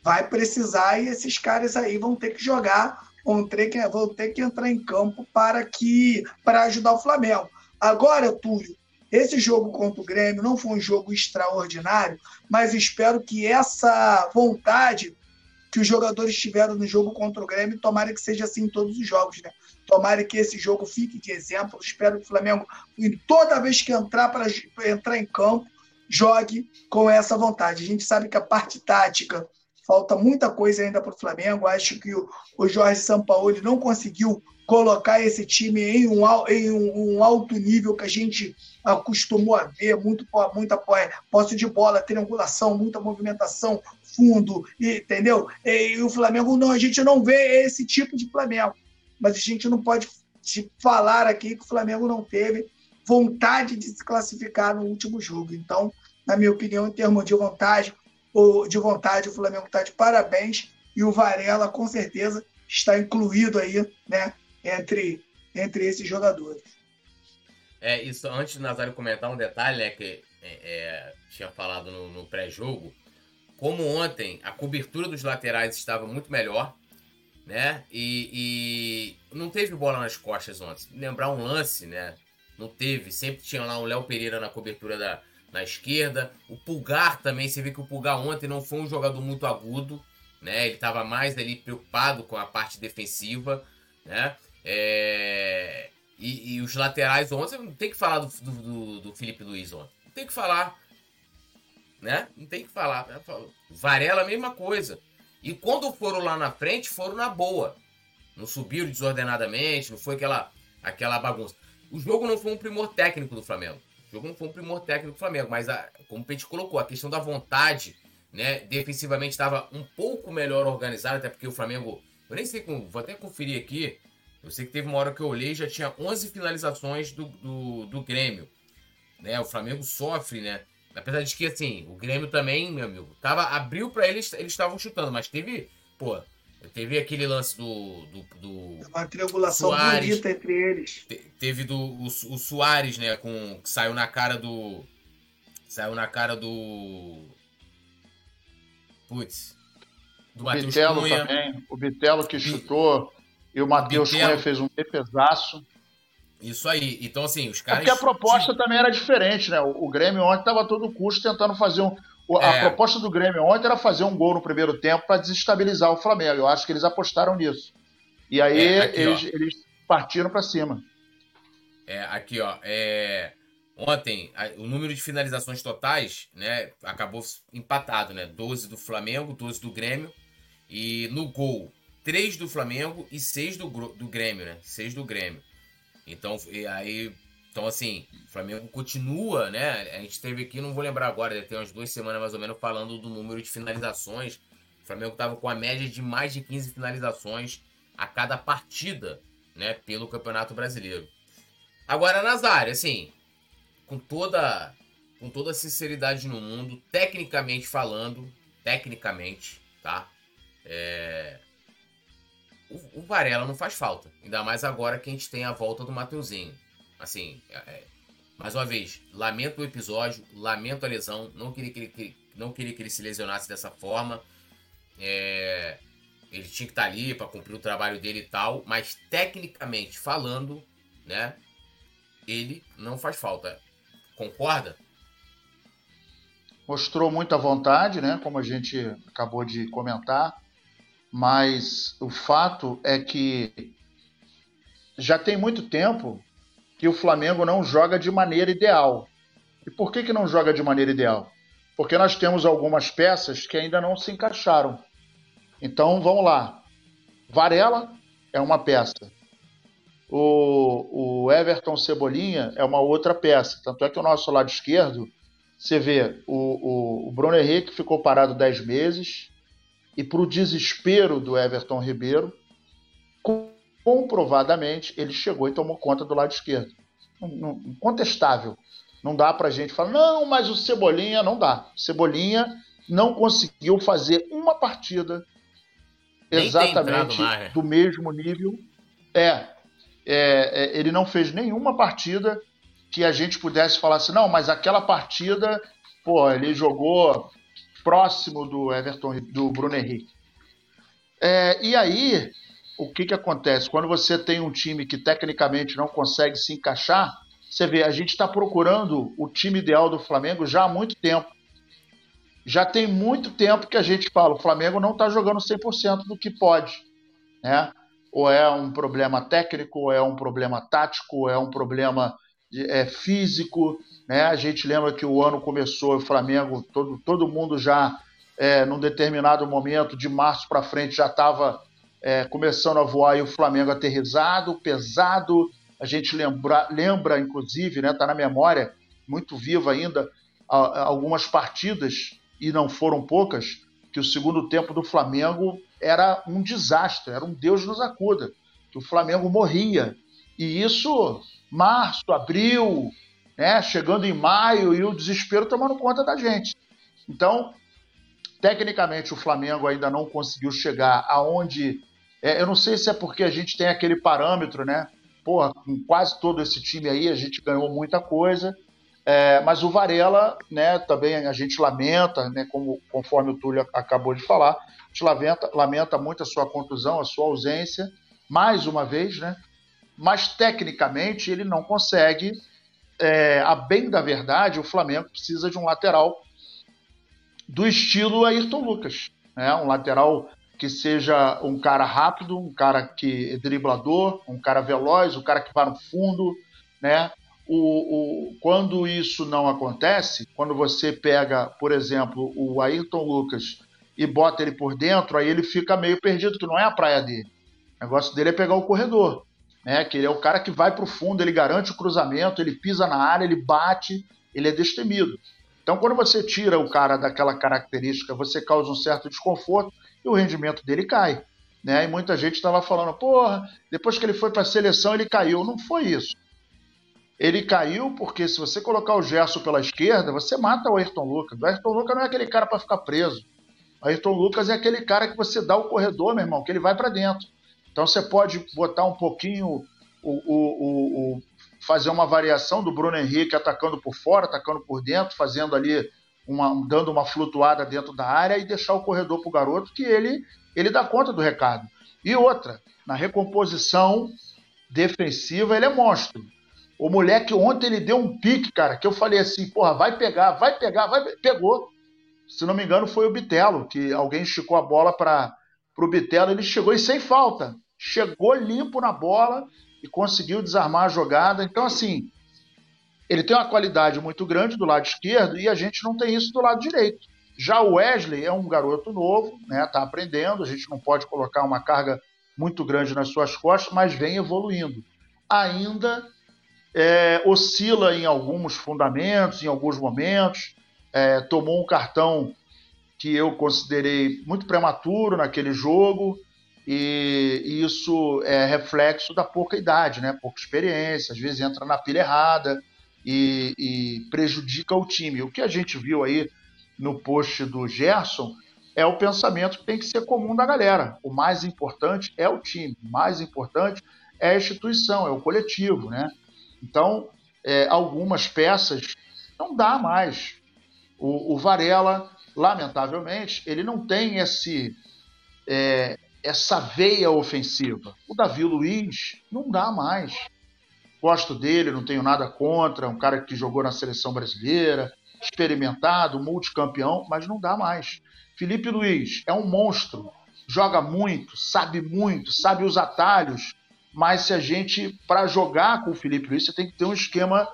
vai precisar e esses caras aí vão ter que jogar, vão ter que, vão ter que entrar em campo para que para ajudar o Flamengo. Agora, Túlio, esse jogo contra o Grêmio não foi um jogo extraordinário, mas espero que essa vontade que os jogadores tiveram no jogo contra o Grêmio, tomara que seja assim em todos os jogos, né? Tomara que esse jogo fique de exemplo. Espero que o Flamengo, toda vez que entrar para entrar em campo, jogue com essa vontade. A gente sabe que a parte tática Falta muita coisa ainda para o Flamengo. Acho que o, Jorge Sampaoli não conseguiu colocar esse time em um, em um, alto nível que a gente acostumou a ver, muito, muita posse de bola, triangulação, muita movimentação, fundo, entendeu? E, o Flamengo, não, a gente não vê esse tipo de Flamengo. Mas a gente não pode falar aqui que o Flamengo não teve vontade de se classificar no último jogo. Então, na minha opinião, em termos de de vontade, o Flamengo está de parabéns e o Varela, com certeza, está incluído aí, né, entre, entre esses jogadores. É, isso, antes do Nazário comentar um detalhe, é que é, tinha falado no, no pré-jogo, como ontem a cobertura dos laterais estava muito melhor, né? E, e, não teve bola nas costas ontem. Lembrar um lance, né? Não teve. Sempre tinha lá um Léo Pereira na cobertura da, na esquerda. O Pulgar também, você vê que o Pulgar ontem não foi um jogador muito agudo, né? Ele estava mais ali preocupado com a parte defensiva, né? É... E, e, os laterais ontem, não tem que falar do, do, do Felipe Luiz ontem. Não tem que falar. Né? Não tem que falar. Varela, mesma coisa. E quando foram lá na frente, foram na boa. Não subiram desordenadamente, não foi aquela, aquela bagunça. O jogo não foi um primor técnico do Flamengo. Jogo não foi um primor técnico do Flamengo, mas a, como o Pete colocou, a questão da vontade, né? Defensivamente estava um pouco melhor organizado, até porque o Flamengo. Eu nem sei como. Vou até conferir aqui. Eu sei que teve uma hora que eu olhei já tinha 11 finalizações do, do, do Grêmio. Né? O Flamengo sofre, né? Apesar de que, assim, o Grêmio também, meu amigo, tava, abriu para eles, eles estavam chutando, mas teve, pô, teve aquele lance do. do, do uma triangulação Soares, bonita entre eles. Te, teve do o, o Soares, né, com, que saiu na cara do. Saiu na cara do. Putz. Do Matheus Cunha. também. O Bitelo que chutou. E o Matheus Cunha fez um defesaço. Isso aí. Então, assim, os caras. É porque a proposta também era diferente, né? O, o Grêmio ontem estava a todo custo tentando fazer um. A é. proposta do Grêmio ontem era fazer um gol no primeiro tempo para desestabilizar o Flamengo. Eu acho que eles apostaram nisso. E aí é, aqui, eles, eles, partiram para cima. É, aqui, ó. É... Ontem, o número de finalizações totais, né, acabou empatado, né? 12 do Flamengo, 12 do Grêmio. E no gol, 3 do Flamengo e 6 do, do Grêmio, né? 6 do Grêmio. Então, aí, então assim, o Flamengo continua, né? A gente teve aqui, não vou lembrar agora, tem umas duas semanas mais ou menos falando do número de finalizações. O Flamengo estava com a média de mais de 15 finalizações a cada partida, né, pelo Campeonato Brasileiro. Agora, Nazário, assim, com toda com toda a sinceridade no mundo, tecnicamente falando, tecnicamente, tá? É, o, o Varela não faz falta. Ainda mais agora que a gente tem a volta do Mateuzinho. Assim, é, é, mais uma vez, lamento o episódio, lamento a lesão, não queria que ele, que, não queria que ele se lesionasse dessa forma. É, ele tinha que estar ali para cumprir o trabalho dele e tal, mas tecnicamente falando, né, ele não faz falta. Concorda? Mostrou muita vontade, né, como a gente acabou de comentar mas o fato é que já tem muito tempo que o Flamengo não joga de maneira ideal. E por que, que não joga de maneira ideal? Porque nós temos algumas peças que ainda não se encaixaram. Então vamos lá. Varela é uma peça. O, o Everton Cebolinha é uma outra peça. Tanto é que o nosso lado esquerdo, você vê, o, o, o Bruno Henrique ficou parado 10 meses, e para o desespero do Everton Ribeiro, comprovadamente ele chegou e tomou conta do lado esquerdo. Incontestável. Não dá para a gente falar, não, mas o Cebolinha não dá. Cebolinha não conseguiu fazer uma partida Nem exatamente do mesmo nível. É, é, é, ele não fez nenhuma partida que a gente pudesse falar assim, não, mas aquela partida, pô, ele jogou próximo do Everton, do Bruno Henrique. É, e aí, o que, que acontece? Quando você tem um time que tecnicamente não consegue se encaixar, você vê, a gente está procurando o time ideal do Flamengo já há muito tempo. Já tem muito tempo que a gente fala, o Flamengo não está jogando 100% do que pode. Né? Ou é um problema técnico, ou é um problema tático, ou é um problema é, físico. Né? A gente lembra que o ano começou, o Flamengo, todo, todo mundo já, é, num determinado momento, de março para frente, já estava é, começando a voar e o Flamengo aterrizado, pesado. A gente lembra, lembra inclusive, está né, tá na memória, muito viva ainda, algumas partidas, e não foram poucas, que o segundo tempo do Flamengo era um desastre, era um Deus nos acuda, que o Flamengo morria. E isso março, abril, né, chegando em maio e o desespero tomando conta da gente. Então, tecnicamente, o Flamengo ainda não conseguiu chegar aonde. É, eu não sei se é porque a gente tem aquele parâmetro, né? Porra, com quase todo esse time aí, a gente ganhou muita coisa. É, mas o Varela, né, também a gente lamenta, né, como, conforme o Túlio acabou de falar, a gente lamenta, lamenta muito a sua contusão, a sua ausência, mais uma vez, né? Mas tecnicamente ele não consegue. É, a bem da verdade, o Flamengo precisa de um lateral do estilo Ayrton Lucas, né? Um lateral que seja um cara rápido, um cara que é driblador, um cara veloz, um cara que vai no fundo, né? O, o, quando isso não acontece, quando você pega, por exemplo, o Ayrton Lucas e bota ele por dentro, aí ele fica meio perdido, que não é a praia dele. O negócio dele é pegar o corredor, né? Que ele é o cara que vai para o fundo, ele garante o cruzamento, ele pisa na área, ele bate, ele é destemido. Então, quando você tira o cara daquela característica, você causa um certo desconforto e o rendimento dele cai. Né? E muita gente estava falando, porra, depois que ele foi para a seleção ele caiu. Não foi isso. Ele caiu porque se você colocar o Gerson pela esquerda, você mata o Ayrton Lucas. O Ayrton Lucas não é aquele cara para ficar preso. O Ayrton Lucas é aquele cara que você dá o corredor, meu irmão, que ele vai para dentro. Então você pode botar um pouquinho o, o, o, fazer uma variação do Bruno Henrique atacando por fora, atacando por dentro, fazendo ali uma, dando uma flutuada dentro da área e deixar o corredor para o garoto que ele ele dá conta do recado. E outra, na recomposição defensiva ele é monstro. O moleque ontem ele deu um pique, cara, que eu falei assim, porra, vai pegar, vai pegar, vai pegou. Se não me engano foi o Bitelo, que alguém esticou a bola para o Bitelo, ele chegou e sem falta. Chegou limpo na bola e conseguiu desarmar a jogada. Então assim, ele tem uma qualidade muito grande do lado esquerdo e a gente não tem isso do lado direito. Já o Wesley é um garoto novo, né? Tá aprendendo, a gente não pode colocar uma carga muito grande nas suas costas, mas vem evoluindo. Ainda é, oscila em alguns fundamentos, em alguns momentos, é, tomou um cartão que eu considerei muito prematuro naquele jogo, e, isso é reflexo da pouca idade, né? pouca experiência, às vezes entra na pilha errada e, e prejudica o time. O que a gente viu aí no post do Gerson é o pensamento que tem que ser comum da galera. O mais importante é o time, o mais importante é a instituição, é o coletivo, né? Então, é, algumas peças não dá mais. O, o, Varela, lamentavelmente, ele não tem esse é, essa veia ofensiva. O Davi Luiz não dá mais. Gosto dele, não tenho nada contra, é um cara que jogou na seleção brasileira, experimentado, multicampeão, mas não dá mais. Felipe Luiz é um monstro, joga muito, sabe muito, sabe os atalhos, mas se a gente, para jogar com o Felipe Luiz, você tem que ter um esquema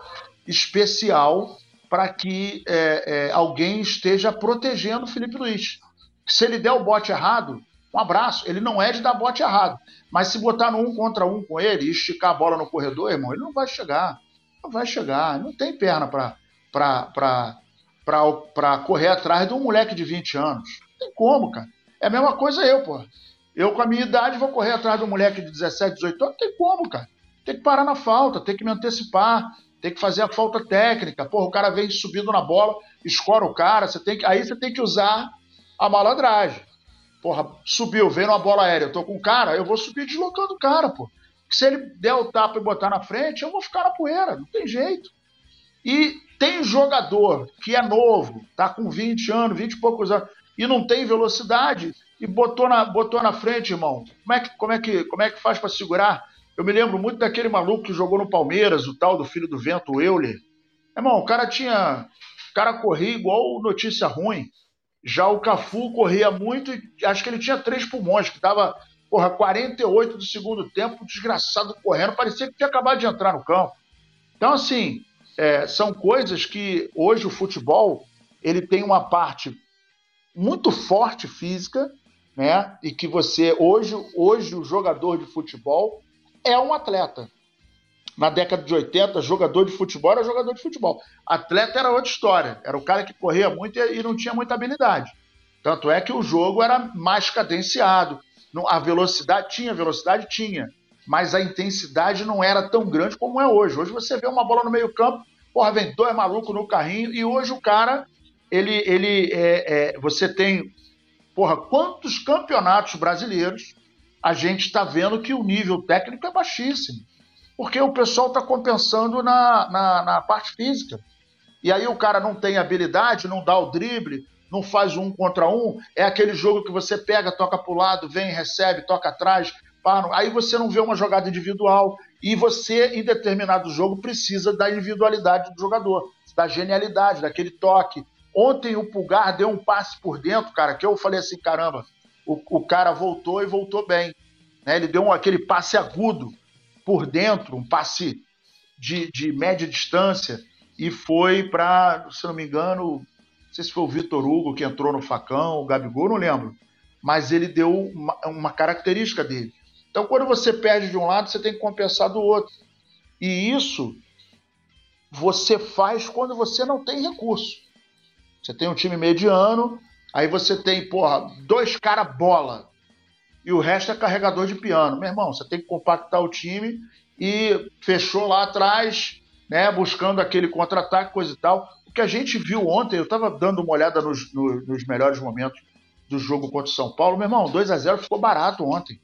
especial para que é, é, alguém esteja protegendo o Felipe Luiz. Se ele der o bote errado, um abraço. Ele não é de dar bote errado. Mas se botar no um contra um com ele e esticar a bola no corredor, irmão, ele não vai chegar. Não vai chegar. Não tem perna para correr atrás de um moleque de 20 anos. Não tem como, cara. É a mesma coisa eu, pô. Eu, com a minha idade, vou correr atrás de um moleque de 17, 18 anos. Não tem como, cara. Tem que parar na falta, tem que me antecipar, tem que fazer a falta técnica. Porra, o cara vem subindo na bola, escora o cara. Você tem que, aí você tem que usar a malandragem. Porra, subiu, veio uma bola aérea, eu tô com o cara, eu vou subir deslocando o cara, pô. Se ele der o tapa e botar na frente, eu vou ficar na poeira, não tem jeito. E tem jogador que é novo, tá com 20 anos, 20 e poucos anos, e não tem velocidade, e botou na, botou na frente, irmão. Como é que, como é que, como é que faz para segurar? Eu me lembro muito daquele maluco que jogou no Palmeiras, o tal do filho do vento, o Euler. Irmão, o cara tinha. O cara corria igual notícia ruim. Já o Cafu corria muito e acho que ele tinha três pulmões, que dava, porra, 48 do segundo tempo, desgraçado correndo, parecia que tinha acabado de entrar no campo. Então, assim, é, são coisas que hoje o futebol ele tem uma parte muito forte física, né? E que você hoje, hoje o jogador de futebol é um atleta na década de 80, jogador de futebol era jogador de futebol. Atleta era outra história. Era o cara que corria muito e não tinha muita habilidade. Tanto é que o jogo era mais cadenciado. A velocidade tinha, velocidade tinha. Mas a intensidade não era tão grande como é hoje. Hoje você vê uma bola no meio-campo, porra, vem dois malucos no carrinho, e hoje o cara, ele. ele é, é, você tem. Porra, quantos campeonatos brasileiros a gente está vendo que o nível técnico é baixíssimo porque o pessoal está compensando na, na, na, parte física. E aí o cara não tem habilidade, não dá o drible, não faz um contra um. É aquele jogo que você pega, toca para o lado, vem, recebe, toca atrás. Para... Aí você não vê uma jogada individual. E você, em determinado jogo, precisa da individualidade do jogador, da genialidade, daquele toque. Ontem o Pulgar deu um passe por dentro, cara, que eu falei assim: caramba, o, o cara voltou e voltou bem. Né? Ele deu um, aquele passe agudo por dentro, um passe de, de média distância, e foi para, se não me engano, não sei se foi o Vitor Hugo que entrou no facão, o Gabigol, não lembro. Mas ele deu uma, uma característica dele. Então, quando você perde de um lado, você tem que compensar do outro. E isso você faz quando você não tem recurso. Você tem um time mediano, aí você tem, porra, dois caras bola e o resto é carregador de piano. Meu irmão, você tem que compactar o time e fechou lá atrás, né, buscando aquele contra-ataque, coisa e tal. O que a gente viu ontem, eu estava dando uma olhada nos, nos, nos, melhores momentos do jogo contra o São Paulo. Meu irmão, 2 a 0 ficou barato ontem.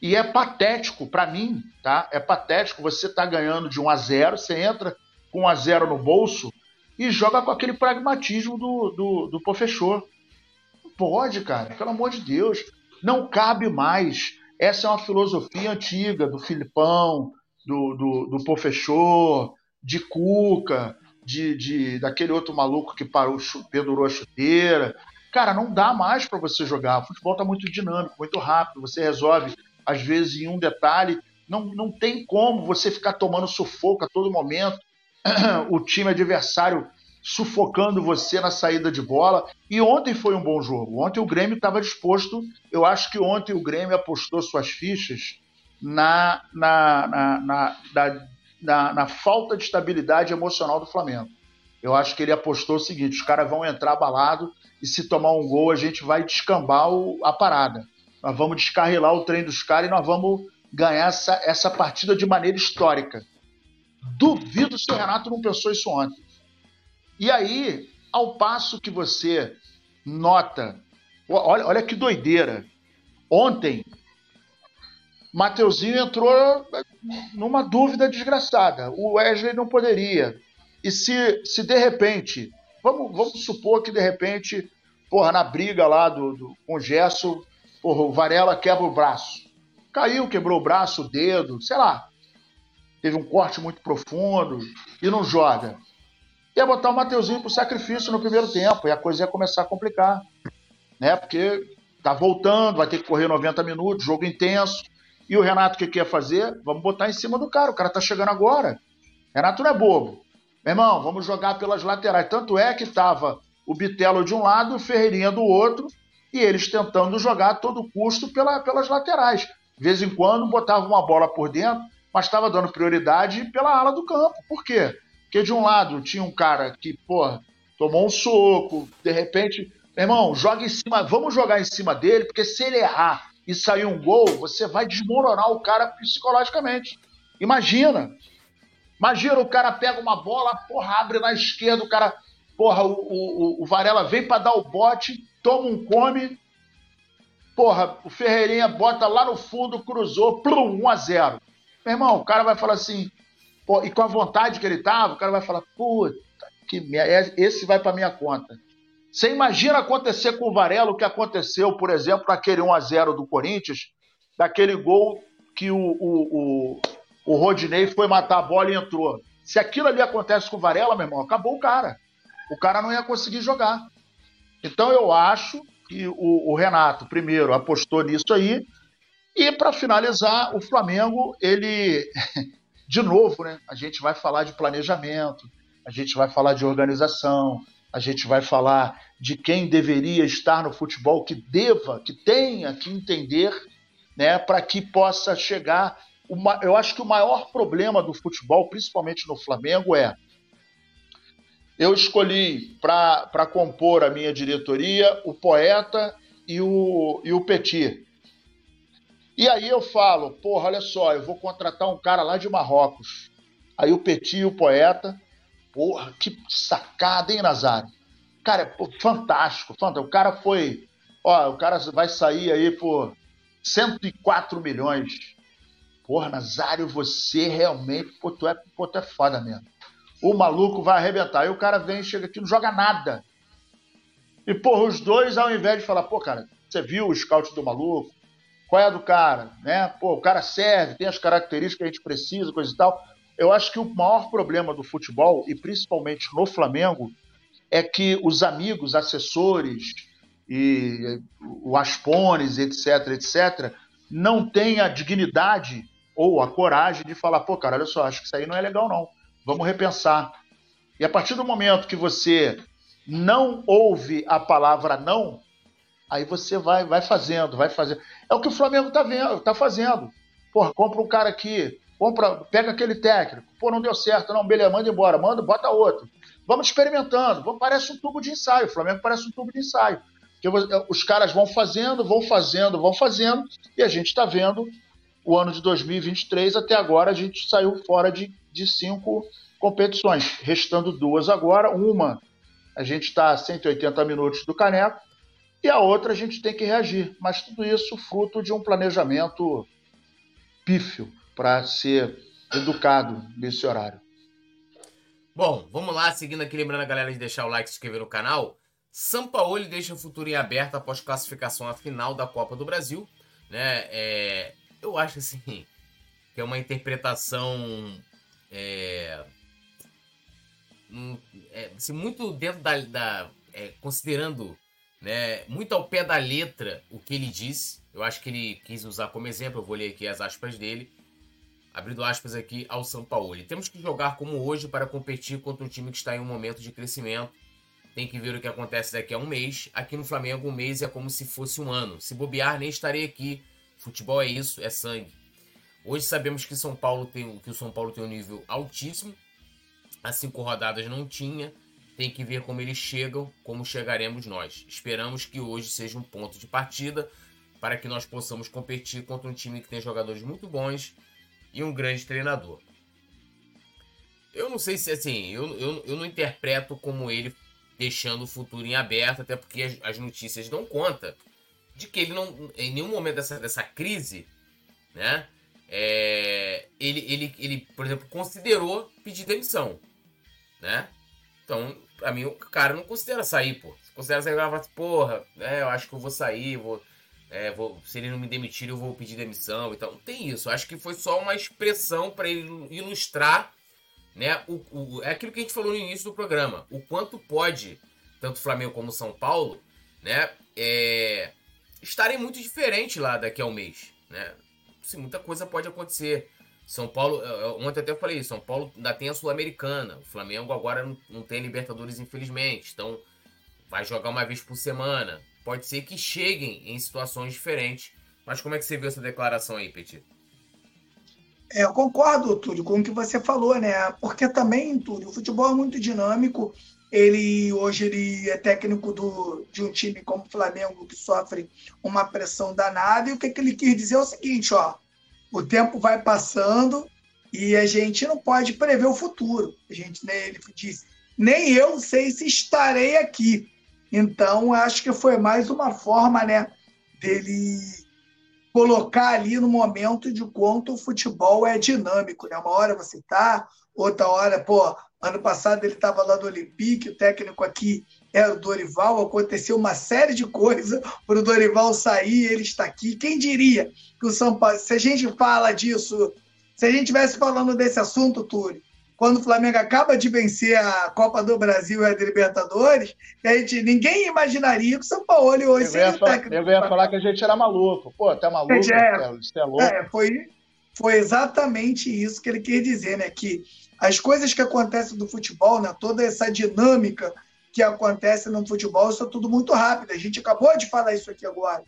E é patético para mim, tá? É patético você tá ganhando de 1 a 0, você entra com 1 a 0 no bolso e joga com aquele pragmatismo do, do, do Pofechor. Não pode, cara, pelo amor de Deus. Não cabe mais. Essa é uma filosofia antiga do Filipão, do, do, do de Cuca, de, de, daquele outro maluco que parou, pendurou a chuteira. Cara, não dá mais para você jogar. O futebol tá muito dinâmico, muito rápido. Você resolve, às vezes, em um detalhe. Não, não tem como você ficar tomando sufoco a todo momento. o time adversário sufocando você na saída de bola. E ontem foi um bom jogo. Ontem o Grêmio estava disposto. Eu acho que ontem o Grêmio apostou suas fichas na, na, na, na, na, na falta de estabilidade emocional do Flamengo. Eu acho que ele apostou o seguinte: os caras vão entrar abalado e se tomar um gol a gente vai descambar o, a parada. Nós vamos descarrilar o trem dos caras e nós vamos ganhar essa, essa partida de maneira histórica. Duvido se o Renato não pensou isso ontem. E aí, ao passo que você nota, olha, olha que doideira. Ontem, Mateuzinho entrou numa dúvida desgraçada. O Wesley não poderia. E se, se de repente, vamos, vamos supor que de repente, porra, na briga lá do, do, com o Gesso, porra, o Varela quebra o braço. Caiu, quebrou o braço, o dedo, sei lá teve um corte muito profundo e não joga. Ia botar o Mateuzinho pro sacrifício no primeiro tempo e a coisa ia começar a complicar. Né? Porque tá voltando, vai ter que correr 90 minutos, jogo intenso. E o Renato o que, ia fazer? Vamos botar em cima do cara, o cara tá chegando agora. Renato não é bobo. Meu irmão, vamos jogar pelas laterais. Tanto é que tava o Bitelo de um lado o Ferreirinha do outro, e eles tentando jogar a todo custo pela, pelas laterais. De vez em quando botava uma bola por dentro, mas estava dando prioridade pela ala do campo. Por quê? Porque de um lado tinha um cara que, pô, tomou um soco, de repente, irmão, joga em cima, vamos jogar em cima dele, porque se ele errar e sair um gol, você vai desmoronar o cara psicologicamente. Imagina. Imagina o cara pega uma bola, porra, abre na esquerda, o cara, porra, o, o, o Varela vem para dar o bote, toma um come, porra, o Ferreirinha bota lá no fundo, cruzou, plum, 1 a 0 meu irmão, o cara vai falar assim, pô, e com a vontade que ele tava, o cara vai falar, puta, que merda, esse vai para minha conta. Você imagina acontecer com o Varela o que aconteceu, por exemplo, naquele 1x0 do Corinthians, daquele gol que o, o, o, o Rodinei foi matar a bola e entrou. Se aquilo ali acontece com o Varela, meu irmão, acabou o cara. O cara não ia conseguir jogar. Então eu acho que o, o Renato, primeiro, apostou nisso aí, e para finalizar, o Flamengo, ele, de novo, né? A gente vai falar de planejamento, a gente vai falar de organização, a gente vai falar de quem deveria estar no futebol, que deva, que tenha que entender, né, para que possa chegar. Uma, eu acho que o maior problema do futebol, principalmente no Flamengo, é eu escolhi para compor a minha diretoria o poeta e o, e o Petit. E aí eu falo, porra, olha só, eu vou contratar um cara lá de Marrocos. Aí o Petit, o poeta, porra, que sacada, hein, Nazário? Cara, é fantástico, fantástico. O cara foi, ó, o cara vai sair aí por 104 milhões. Porra, Nazário, você realmente, pô, tu é, pô, tu é foda mesmo. o maluco vai arrebentar. Aí o cara vem, chega aqui, não joga nada. E, porra, os dois, ao invés de falar, pô, cara, você viu o scout do maluco? Qual é a do cara? Né? Pô, o cara serve, tem as características que a gente precisa, coisa e tal. Eu acho que o maior problema do futebol, e principalmente no Flamengo, é que os amigos, assessores e o Aspones, etc, etc, não têm a dignidade ou a coragem de falar, pô, cara, olha só, acho que isso aí não é legal não. Vamos repensar. E a partir do momento que você não ouve a palavra não, aí você vai, vai fazendo, vai fazendo. É o que o Flamengo tá vendo, tá fazendo. Porra, compra um cara aqui, compra, pega aquele técnico. Pô, não deu certo, não, beleza, manda embora, manda, bota outro. Vamos experimentando. Vamos, parece um tubo de ensaio. O Flamengo parece um tubo de ensaio. Porque os caras vão fazendo, vão fazendo, vão fazendo, e a gente está vendo o ano de 2023 até agora a gente saiu fora de, de cinco competições, restando duas agora. Uma a gente está a 180 minutos do caneco e a outra a gente tem que reagir. Mas tudo isso fruto de um planejamento pífio para ser educado nesse horário. Bom, vamos lá, seguindo aqui, lembrando a galera de deixar o like e se inscrever no canal. Sampaoli deixa o futuro em aberto após classificação à final da Copa do Brasil. Né? É, eu acho assim que é uma interpretação é, é, assim, muito dentro da. da é, considerando né, muito ao pé da letra o que ele disse. Eu acho que ele quis usar como exemplo, eu vou ler aqui as aspas dele. Abrindo aspas aqui ao São Paulo. Temos que jogar como hoje para competir contra um time que está em um momento de crescimento. Tem que ver o que acontece daqui a um mês. Aqui no Flamengo, um mês é como se fosse um ano. Se bobear, nem estarei aqui. Futebol é isso, é sangue. Hoje sabemos que São Paulo tem que o São Paulo tem um nível altíssimo as cinco rodadas não tinha. Tem que ver como eles chegam, como chegaremos nós. Esperamos que hoje seja um ponto de partida para que nós possamos competir contra um time que tem jogadores muito bons e um grande treinador. Eu não sei se assim, eu, eu, eu não interpreto como ele deixando o futuro em aberto, até porque as, as notícias dão conta de que ele não, em nenhum momento dessa, dessa crise, né? É, ele, ele, ele, por exemplo, considerou pedir demissão né? Então, pra mim, o cara não considera sair, pô. Se considera sair, ele fala assim, porra, é, eu acho que eu vou sair, vou, é, vou, se ele não me demitir, eu vou pedir demissão e tal. Não tem isso. Eu acho que foi só uma expressão para ele ilustrar, né? O, o, é aquilo que a gente falou no início do programa. O quanto pode, tanto Flamengo como São Paulo, né? É, estarem muito diferentes lá daqui a um mês, né? Assim, muita coisa pode acontecer. São Paulo, ontem até eu falei São Paulo ainda tem a Sul-Americana. O Flamengo agora não, não tem Libertadores, infelizmente. Então, vai jogar uma vez por semana. Pode ser que cheguem em situações diferentes. Mas como é que você viu essa declaração aí, Petit? É, eu concordo, Túlio, com o que você falou, né? Porque também, Túlio, o futebol é muito dinâmico. Ele hoje ele é técnico do, de um time como o Flamengo que sofre uma pressão danada. E o que, que ele quis dizer é o seguinte, ó o tempo vai passando e a gente não pode prever o futuro. A gente, né, ele disse, nem eu sei se estarei aqui. Então, acho que foi mais uma forma né, dele colocar ali no momento de quanto o futebol é dinâmico. Né? Uma hora você está, outra hora, pô, ano passado ele estava lá do Olympique, o técnico aqui era o Dorival, aconteceu uma série de coisas para o Dorival sair, ele está aqui. Quem diria que o São Paulo, se a gente fala disso, se a gente estivesse falando desse assunto, Túlio, quando o Flamengo acaba de vencer a Copa do Brasil e a Libertadores, a gente, ninguém imaginaria que o São Paulo hoje seria técnico. Eu ia falar que a gente era maluco. Pô, tá maluco? É, você é louco. É, foi, foi exatamente isso que ele quer dizer, né? Que as coisas que acontecem do futebol, né? toda essa dinâmica que acontece no futebol, é tudo muito rápido. A gente acabou de falar isso aqui agora.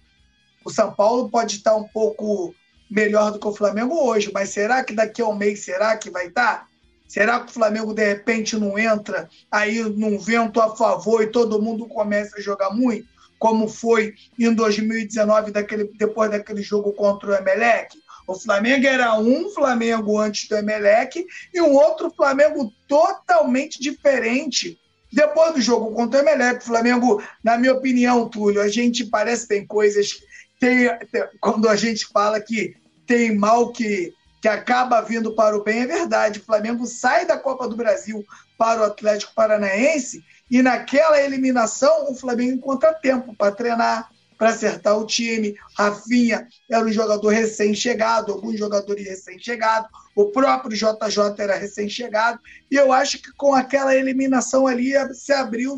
O São Paulo pode estar um pouco melhor do que o Flamengo hoje, mas será que daqui a um mês será que vai estar? Será que o Flamengo de repente não entra aí num vento a favor e todo mundo começa a jogar muito, como foi em 2019 daquele, depois daquele jogo contra o Emelec? O Flamengo era um Flamengo antes do Emelec e um outro Flamengo totalmente diferente depois do jogo contra o Emelec, o Flamengo, na minha opinião, Túlio, a gente parece que tem coisas. Tem, tem, quando a gente fala que tem mal que que acaba vindo para o bem, é verdade. O Flamengo sai da Copa do Brasil para o Atlético Paranaense e naquela eliminação o Flamengo encontra tempo para treinar, para acertar o time. Rafinha era um jogador recém-chegado, alguns jogadores recém-chegados, o próprio JJ era recém-chegado, e eu acho que com aquela eliminação ali se abriu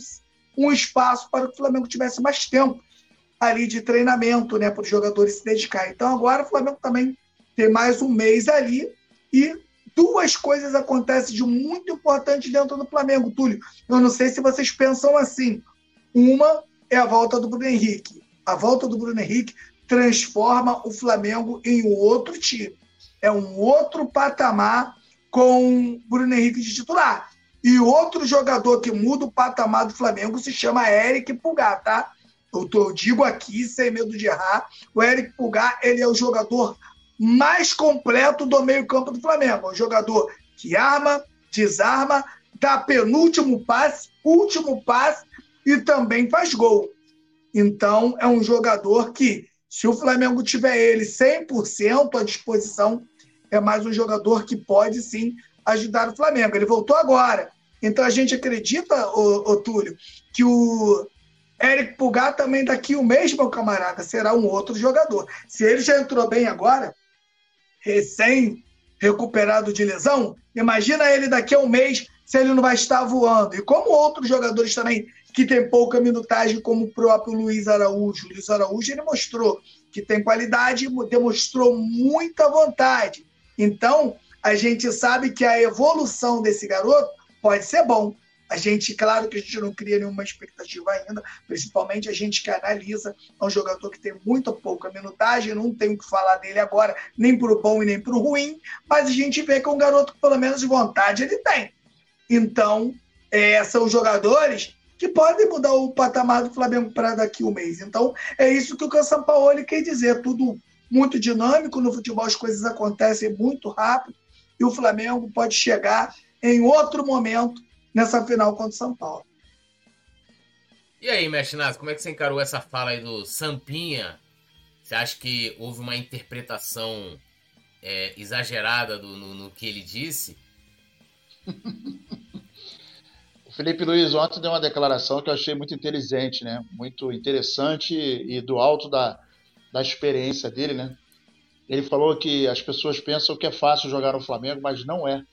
um espaço para que o Flamengo tivesse mais tempo ali de treinamento, né, para os jogadores se dedicar. Então agora o Flamengo também tem mais um mês ali e duas coisas acontecem de muito importante dentro do Flamengo, Túlio. Eu não sei se vocês pensam assim. Uma é a volta do Bruno Henrique. A volta do Bruno Henrique transforma o Flamengo em um outro time. É um outro patamar com o Bruno Henrique de titular. E outro jogador que muda o patamar do Flamengo se chama Eric Pulgar, tá? Eu, tô, eu digo aqui, sem medo de errar, o Eric Pulgar ele é o jogador mais completo do meio-campo do Flamengo. É um jogador que arma, desarma, dá penúltimo passe, último passe e também faz gol. Então, é um jogador que, se o Flamengo tiver ele 100% à disposição, é mais um jogador que pode sim ajudar o Flamengo. Ele voltou agora. Então, a gente acredita, ô, ô Túlio, que o Eric Pulgar também daqui o mês, meu camarada, será um outro jogador. Se ele já entrou bem agora, recém recuperado de lesão, imagina ele daqui a um mês se ele não vai estar voando. E como outros jogadores também que tem pouca minutagem, como o próprio Luiz Araújo. Luiz Araújo ele mostrou que tem qualidade, demonstrou muita vontade. Então, a gente sabe que a evolução desse garoto pode ser bom. A gente, claro que a gente não cria nenhuma expectativa ainda, principalmente a gente que analisa, é um jogador que tem muito pouca minutagem, não tem o que falar dele agora, nem para o bom e nem para o ruim, mas a gente vê que é um garoto que pelo menos vontade ele tem. Então, é, são jogadores que podem mudar o patamar do Flamengo para daqui a um mês. Então, é isso que o São Paulo quer dizer, tudo muito dinâmico, no futebol as coisas acontecem muito rápido, e o Flamengo pode chegar em outro momento nessa final contra o São Paulo. E aí, Mestre Nazi, como é que você encarou essa fala aí do Sampinha? Você acha que houve uma interpretação é, exagerada do, no, no, que ele disse? o Felipe Luiz ontem deu uma declaração que eu achei muito inteligente, né? Muito interessante e do alto da, da experiência dele, né? Ele falou que as pessoas pensam que é fácil jogar no Flamengo, mas não é.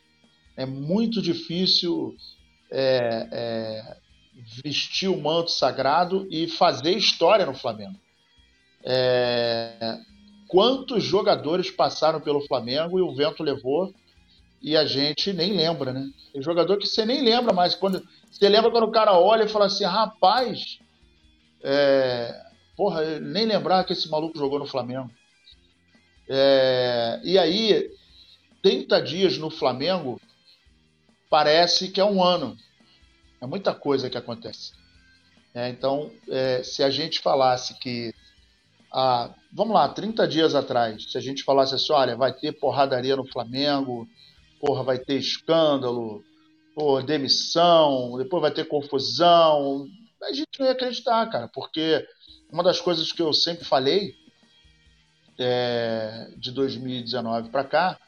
É muito difícil é, é, vestir o manto sagrado e fazer história no Flamengo. É, quantos jogadores passaram pelo Flamengo e o vento levou e a gente nem lembra, né? Tem jogador que você nem lembra mais. Quando, você lembra quando o cara olha e fala assim, rapaz, é, porra, nem lembrar que esse maluco jogou no Flamengo. É, e aí, 30 dias no Flamengo parece que é um ano. É muita coisa que acontece. É, então, é, se a gente falasse que, ah, vamos lá, 30 dias atrás, se a gente falasse assim, olha, vai ter porradaria no Flamengo, porra, vai ter escândalo, porra, demissão, depois vai ter confusão, a gente não ia acreditar, cara, porque uma das coisas que eu sempre falei é, de 2019 para cá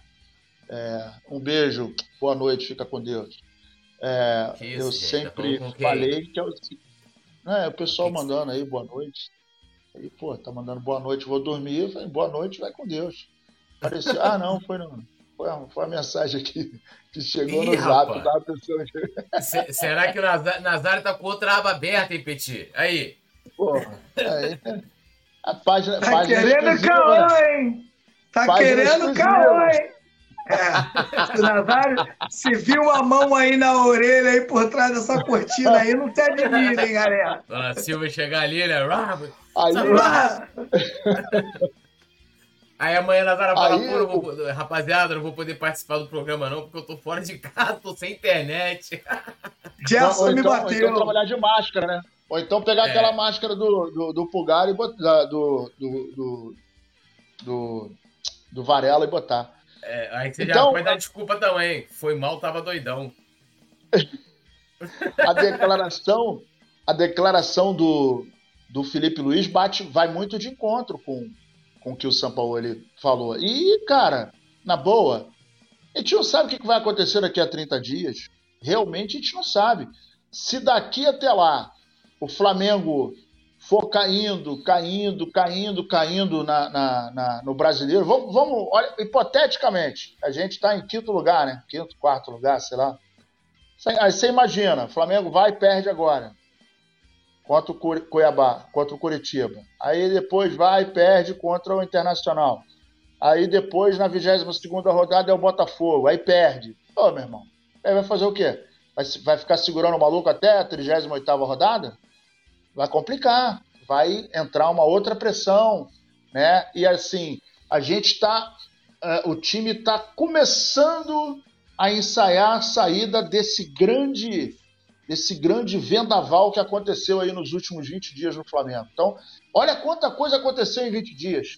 é, um beijo, boa noite, fica com Deus. É, isso, eu gente, tá sempre tá falei que é o, é, o pessoal mandando aí boa noite. Aí, pô, tá mandando boa noite, vou dormir. Eu falei, boa noite, vai com Deus. Parecia, ah, não, foi, não, foi, a, foi a mensagem aqui que chegou Ih, no zap. da pessoa que... Será que o Nazário tá com outra aba aberta, hein, Petit? Aí. Porra, aí, a página. Tá página querendo caô, hein? Tá página querendo caô, hein? É, o Nazário, se viu a mão aí na orelha aí por trás dessa cortina aí, não te admira, hein, galera? Dona Silva chegar ali, né? Aí, aí amanhã a Nazara fala, aí, pô, vou, rapaziada, não vou poder participar do programa não, porque eu tô fora de casa, tô sem internet. Me então, bateu. Então trabalhar de máscara, né? Ou então pegar é. aquela máscara do, do, do Pulgar e botar, do, do, do, do, do Varela e botar. É, aí você então, já vai dar desculpa também. Foi mal, tava doidão. a declaração, a declaração do, do Felipe Luiz bate, vai muito de encontro com, com o que o São Paulo ele falou. E, cara, na boa, a gente não sabe o que vai acontecer daqui a 30 dias. Realmente a gente não sabe. Se daqui até lá o Flamengo for caindo, caindo, caindo, caindo na, na, na no brasileiro, vamos, vamos olha, hipoteticamente, a gente está em quinto lugar, né? Quinto, quarto lugar, sei lá. Aí você imagina, Flamengo vai e perde agora contra o Cuiabá, contra o Curitiba. Aí depois vai e perde contra o Internacional. Aí depois, na 22 rodada, é o Botafogo. Aí perde. Ô, meu irmão, aí vai fazer o quê? Vai, vai ficar segurando o maluco até a 38 rodada? Vai complicar. Vai entrar uma outra pressão. Né? E assim, a gente está. Uh, o time está começando a ensaiar a saída desse grande desse grande vendaval que aconteceu aí nos últimos 20 dias no Flamengo. Então, olha quanta coisa aconteceu em 20 dias.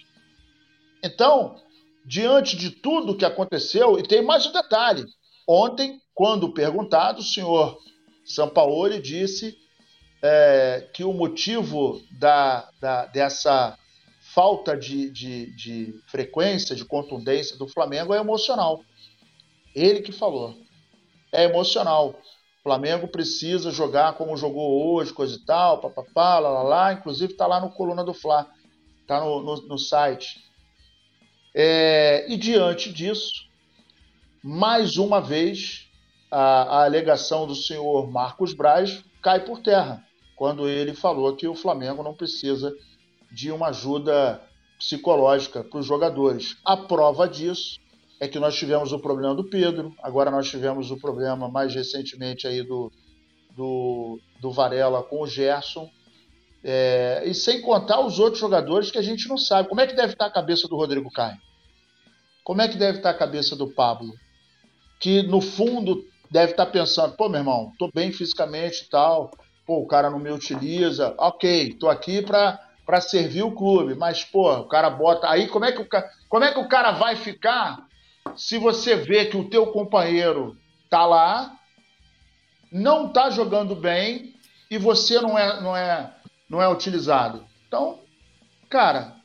Então, diante de tudo que aconteceu, e tem mais um detalhe. Ontem, quando perguntado, o senhor Sampaoli disse é, que o motivo da, da dessa falta de, de, de frequência, de contundência do Flamengo é emocional. Ele que falou. É emocional. Flamengo precisa jogar como jogou hoje, coisa e tal, papapá, lá, lá, lá. Inclusive está lá no Coluna do Fla, está no, no, no, site. É, e diante disso, mais uma vez, a, a alegação do senhor Marcos Braz cai por terra, quando ele falou que o Flamengo não precisa de uma ajuda psicológica para os jogadores. A prova disso é que nós tivemos o problema do Pedro, agora nós tivemos o problema mais recentemente aí do, do, do Varela com o Gerson, é, e sem contar os outros jogadores que a gente não sabe. Como é que deve estar a cabeça do Rodrigo Caio? Como é que deve estar a cabeça do Pablo? Que no fundo deve estar pensando, pô, meu irmão, tô bem fisicamente e tal, pô, o cara não me utiliza, ok, tô aqui para para servir o clube, mas pô, o cara bota aí, como é que o como é que o cara vai ficar se você vê que o teu companheiro tá lá, não tá jogando bem e você não é, não é, não é utilizado. Então, cara,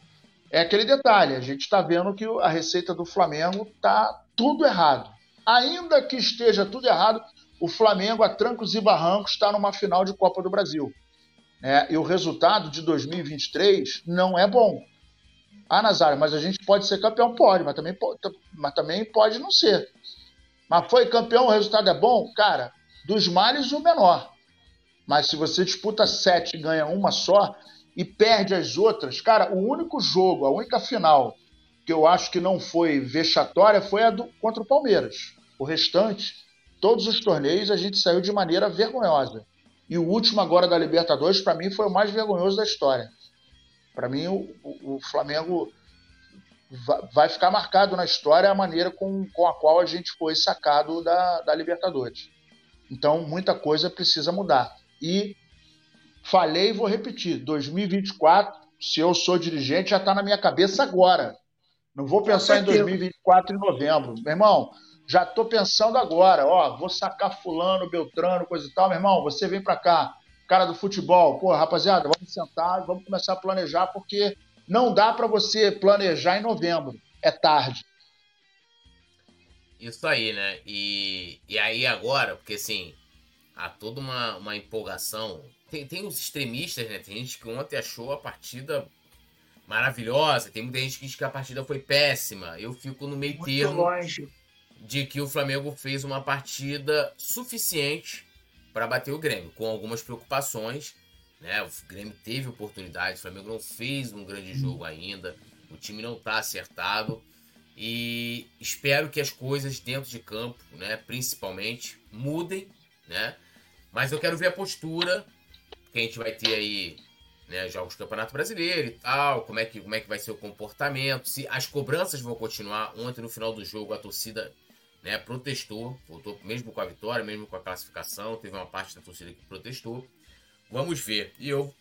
é aquele detalhe. A gente está vendo que a receita do Flamengo tá tudo errado. Ainda que esteja tudo errado, o Flamengo, a trancos e barrancos, está numa final de Copa do Brasil. É, e o resultado de 2023 não é bom. Ah, Nazário, mas a gente pode ser campeão? Pode, mas também pode, mas também pode não ser. Mas foi campeão, o resultado é bom? Cara, dos males o menor. Mas se você disputa sete e ganha uma só e perde as outras, cara, o único jogo, a única final que eu acho que não foi vexatória foi a do, contra o Palmeiras. O restante, todos os torneios a gente saiu de maneira vergonhosa. E o último agora da Libertadores, para mim, foi o mais vergonhoso da história. Para mim, o, o, Flamengo vai ficar marcado na história a maneira com, com a qual a gente foi sacado da, da Libertadores. Então, muita coisa precisa mudar. E falei e vou repetir: 2024, se eu sou dirigente, já está na minha cabeça agora. Não vou pensar em 2024 em novembro. Meu irmão, já estou pensando agora. Ó, vou sacar Fulano, Beltrano, coisa e tal. Meu irmão, você vem para cá cara do futebol, pô, rapaziada, vamos sentar, vamos começar a planejar, porque não dá para você planejar em novembro, é tarde. Isso aí, né? E, e aí agora, porque assim, há toda uma, uma empolgação. Tem, tem os extremistas, né? Tem gente que ontem achou a partida maravilhosa, tem muita gente que diz que a partida foi péssima. Eu fico no meio Muito termo longe. de que o Flamengo fez uma partida suficiente para bater o Grêmio, com algumas preocupações. Né? O Grêmio teve oportunidade, o Flamengo não fez um grande jogo ainda, o time não está acertado. E espero que as coisas dentro de campo, né, principalmente, mudem, né? Mas eu quero ver a postura que a gente vai ter aí, né, jogos do Campeonato Brasileiro e tal, como é que como é que vai ser o comportamento, se as cobranças vão continuar. Ontem no final do jogo a torcida né, protestou, voltou mesmo com a vitória, mesmo com a classificação, teve uma parte da torcida que protestou. Vamos ver. E eu,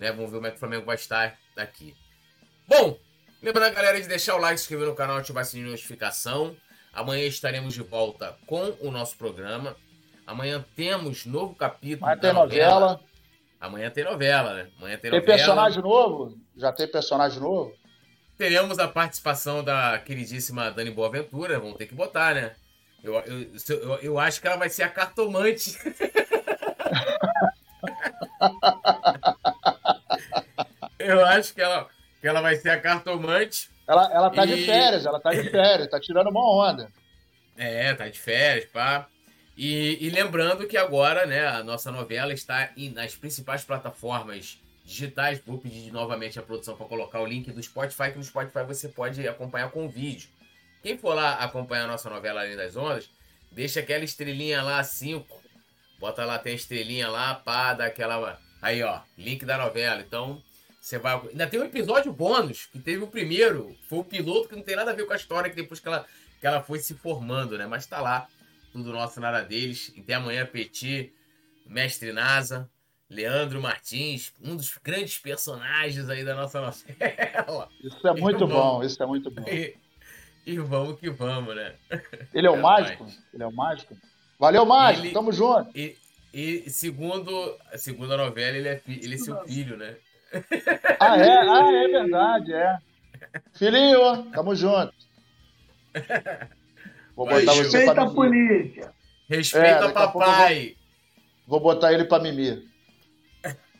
né, vamos ver como é que o Flamengo vai estar daqui. Bom, lembrando a galera de deixar o like, se inscrever no canal, ativar o sininho de notificação. Amanhã estaremos de volta com o nosso programa. Amanhã temos novo capítulo. Amanhã tem novela. novela. Amanhã tem novela, né? Amanhã tem, tem novela. personagem novo? Já tem personagem novo? Teremos a participação da queridíssima Dani Boaventura, vamos ter que botar, né? Eu, eu, eu, eu acho que ela vai ser a cartomante. eu acho que ela, que ela vai ser a cartomante. Ela, ela tá e... de férias, ela tá de férias, tá tirando uma onda. É, tá de férias, pá. E, e lembrando que agora, né, a nossa novela está em, nas principais plataformas digitais. Vou pedir novamente a produção para colocar o link do Spotify, que no Spotify você pode acompanhar com vídeo. Quem for lá acompanhar a nossa novela Além das Ondas, deixa aquela estrelinha lá, 5. Bota lá, tem a estrelinha lá, pá, dá aquela. Aí, ó, link da novela. Então, você vai. Ainda tem um episódio bônus, que teve o primeiro. Foi o piloto que não tem nada a ver com a história, que depois que ela, que ela foi se formando, né? Mas tá lá. Tudo nosso, nada deles. Até amanhã, Petit, Mestre Nasa, Leandro Martins, um dos grandes personagens aí da nossa novela. Isso é muito bom, isso é muito bom. E, e, vamos que vamos, né? Ele é o é mágico? Mais. Ele é o mágico? Valeu, mágico, ele, tamo junto. E, e, segundo, segundo a novela, ele é, ele é seu filho, né? Ah, é? Ah, é verdade, é. Filhinho, tamo junto. Vou botar você Respeita pra a polícia. Respeita é, papai. Vou, vou botar ele pra mimir.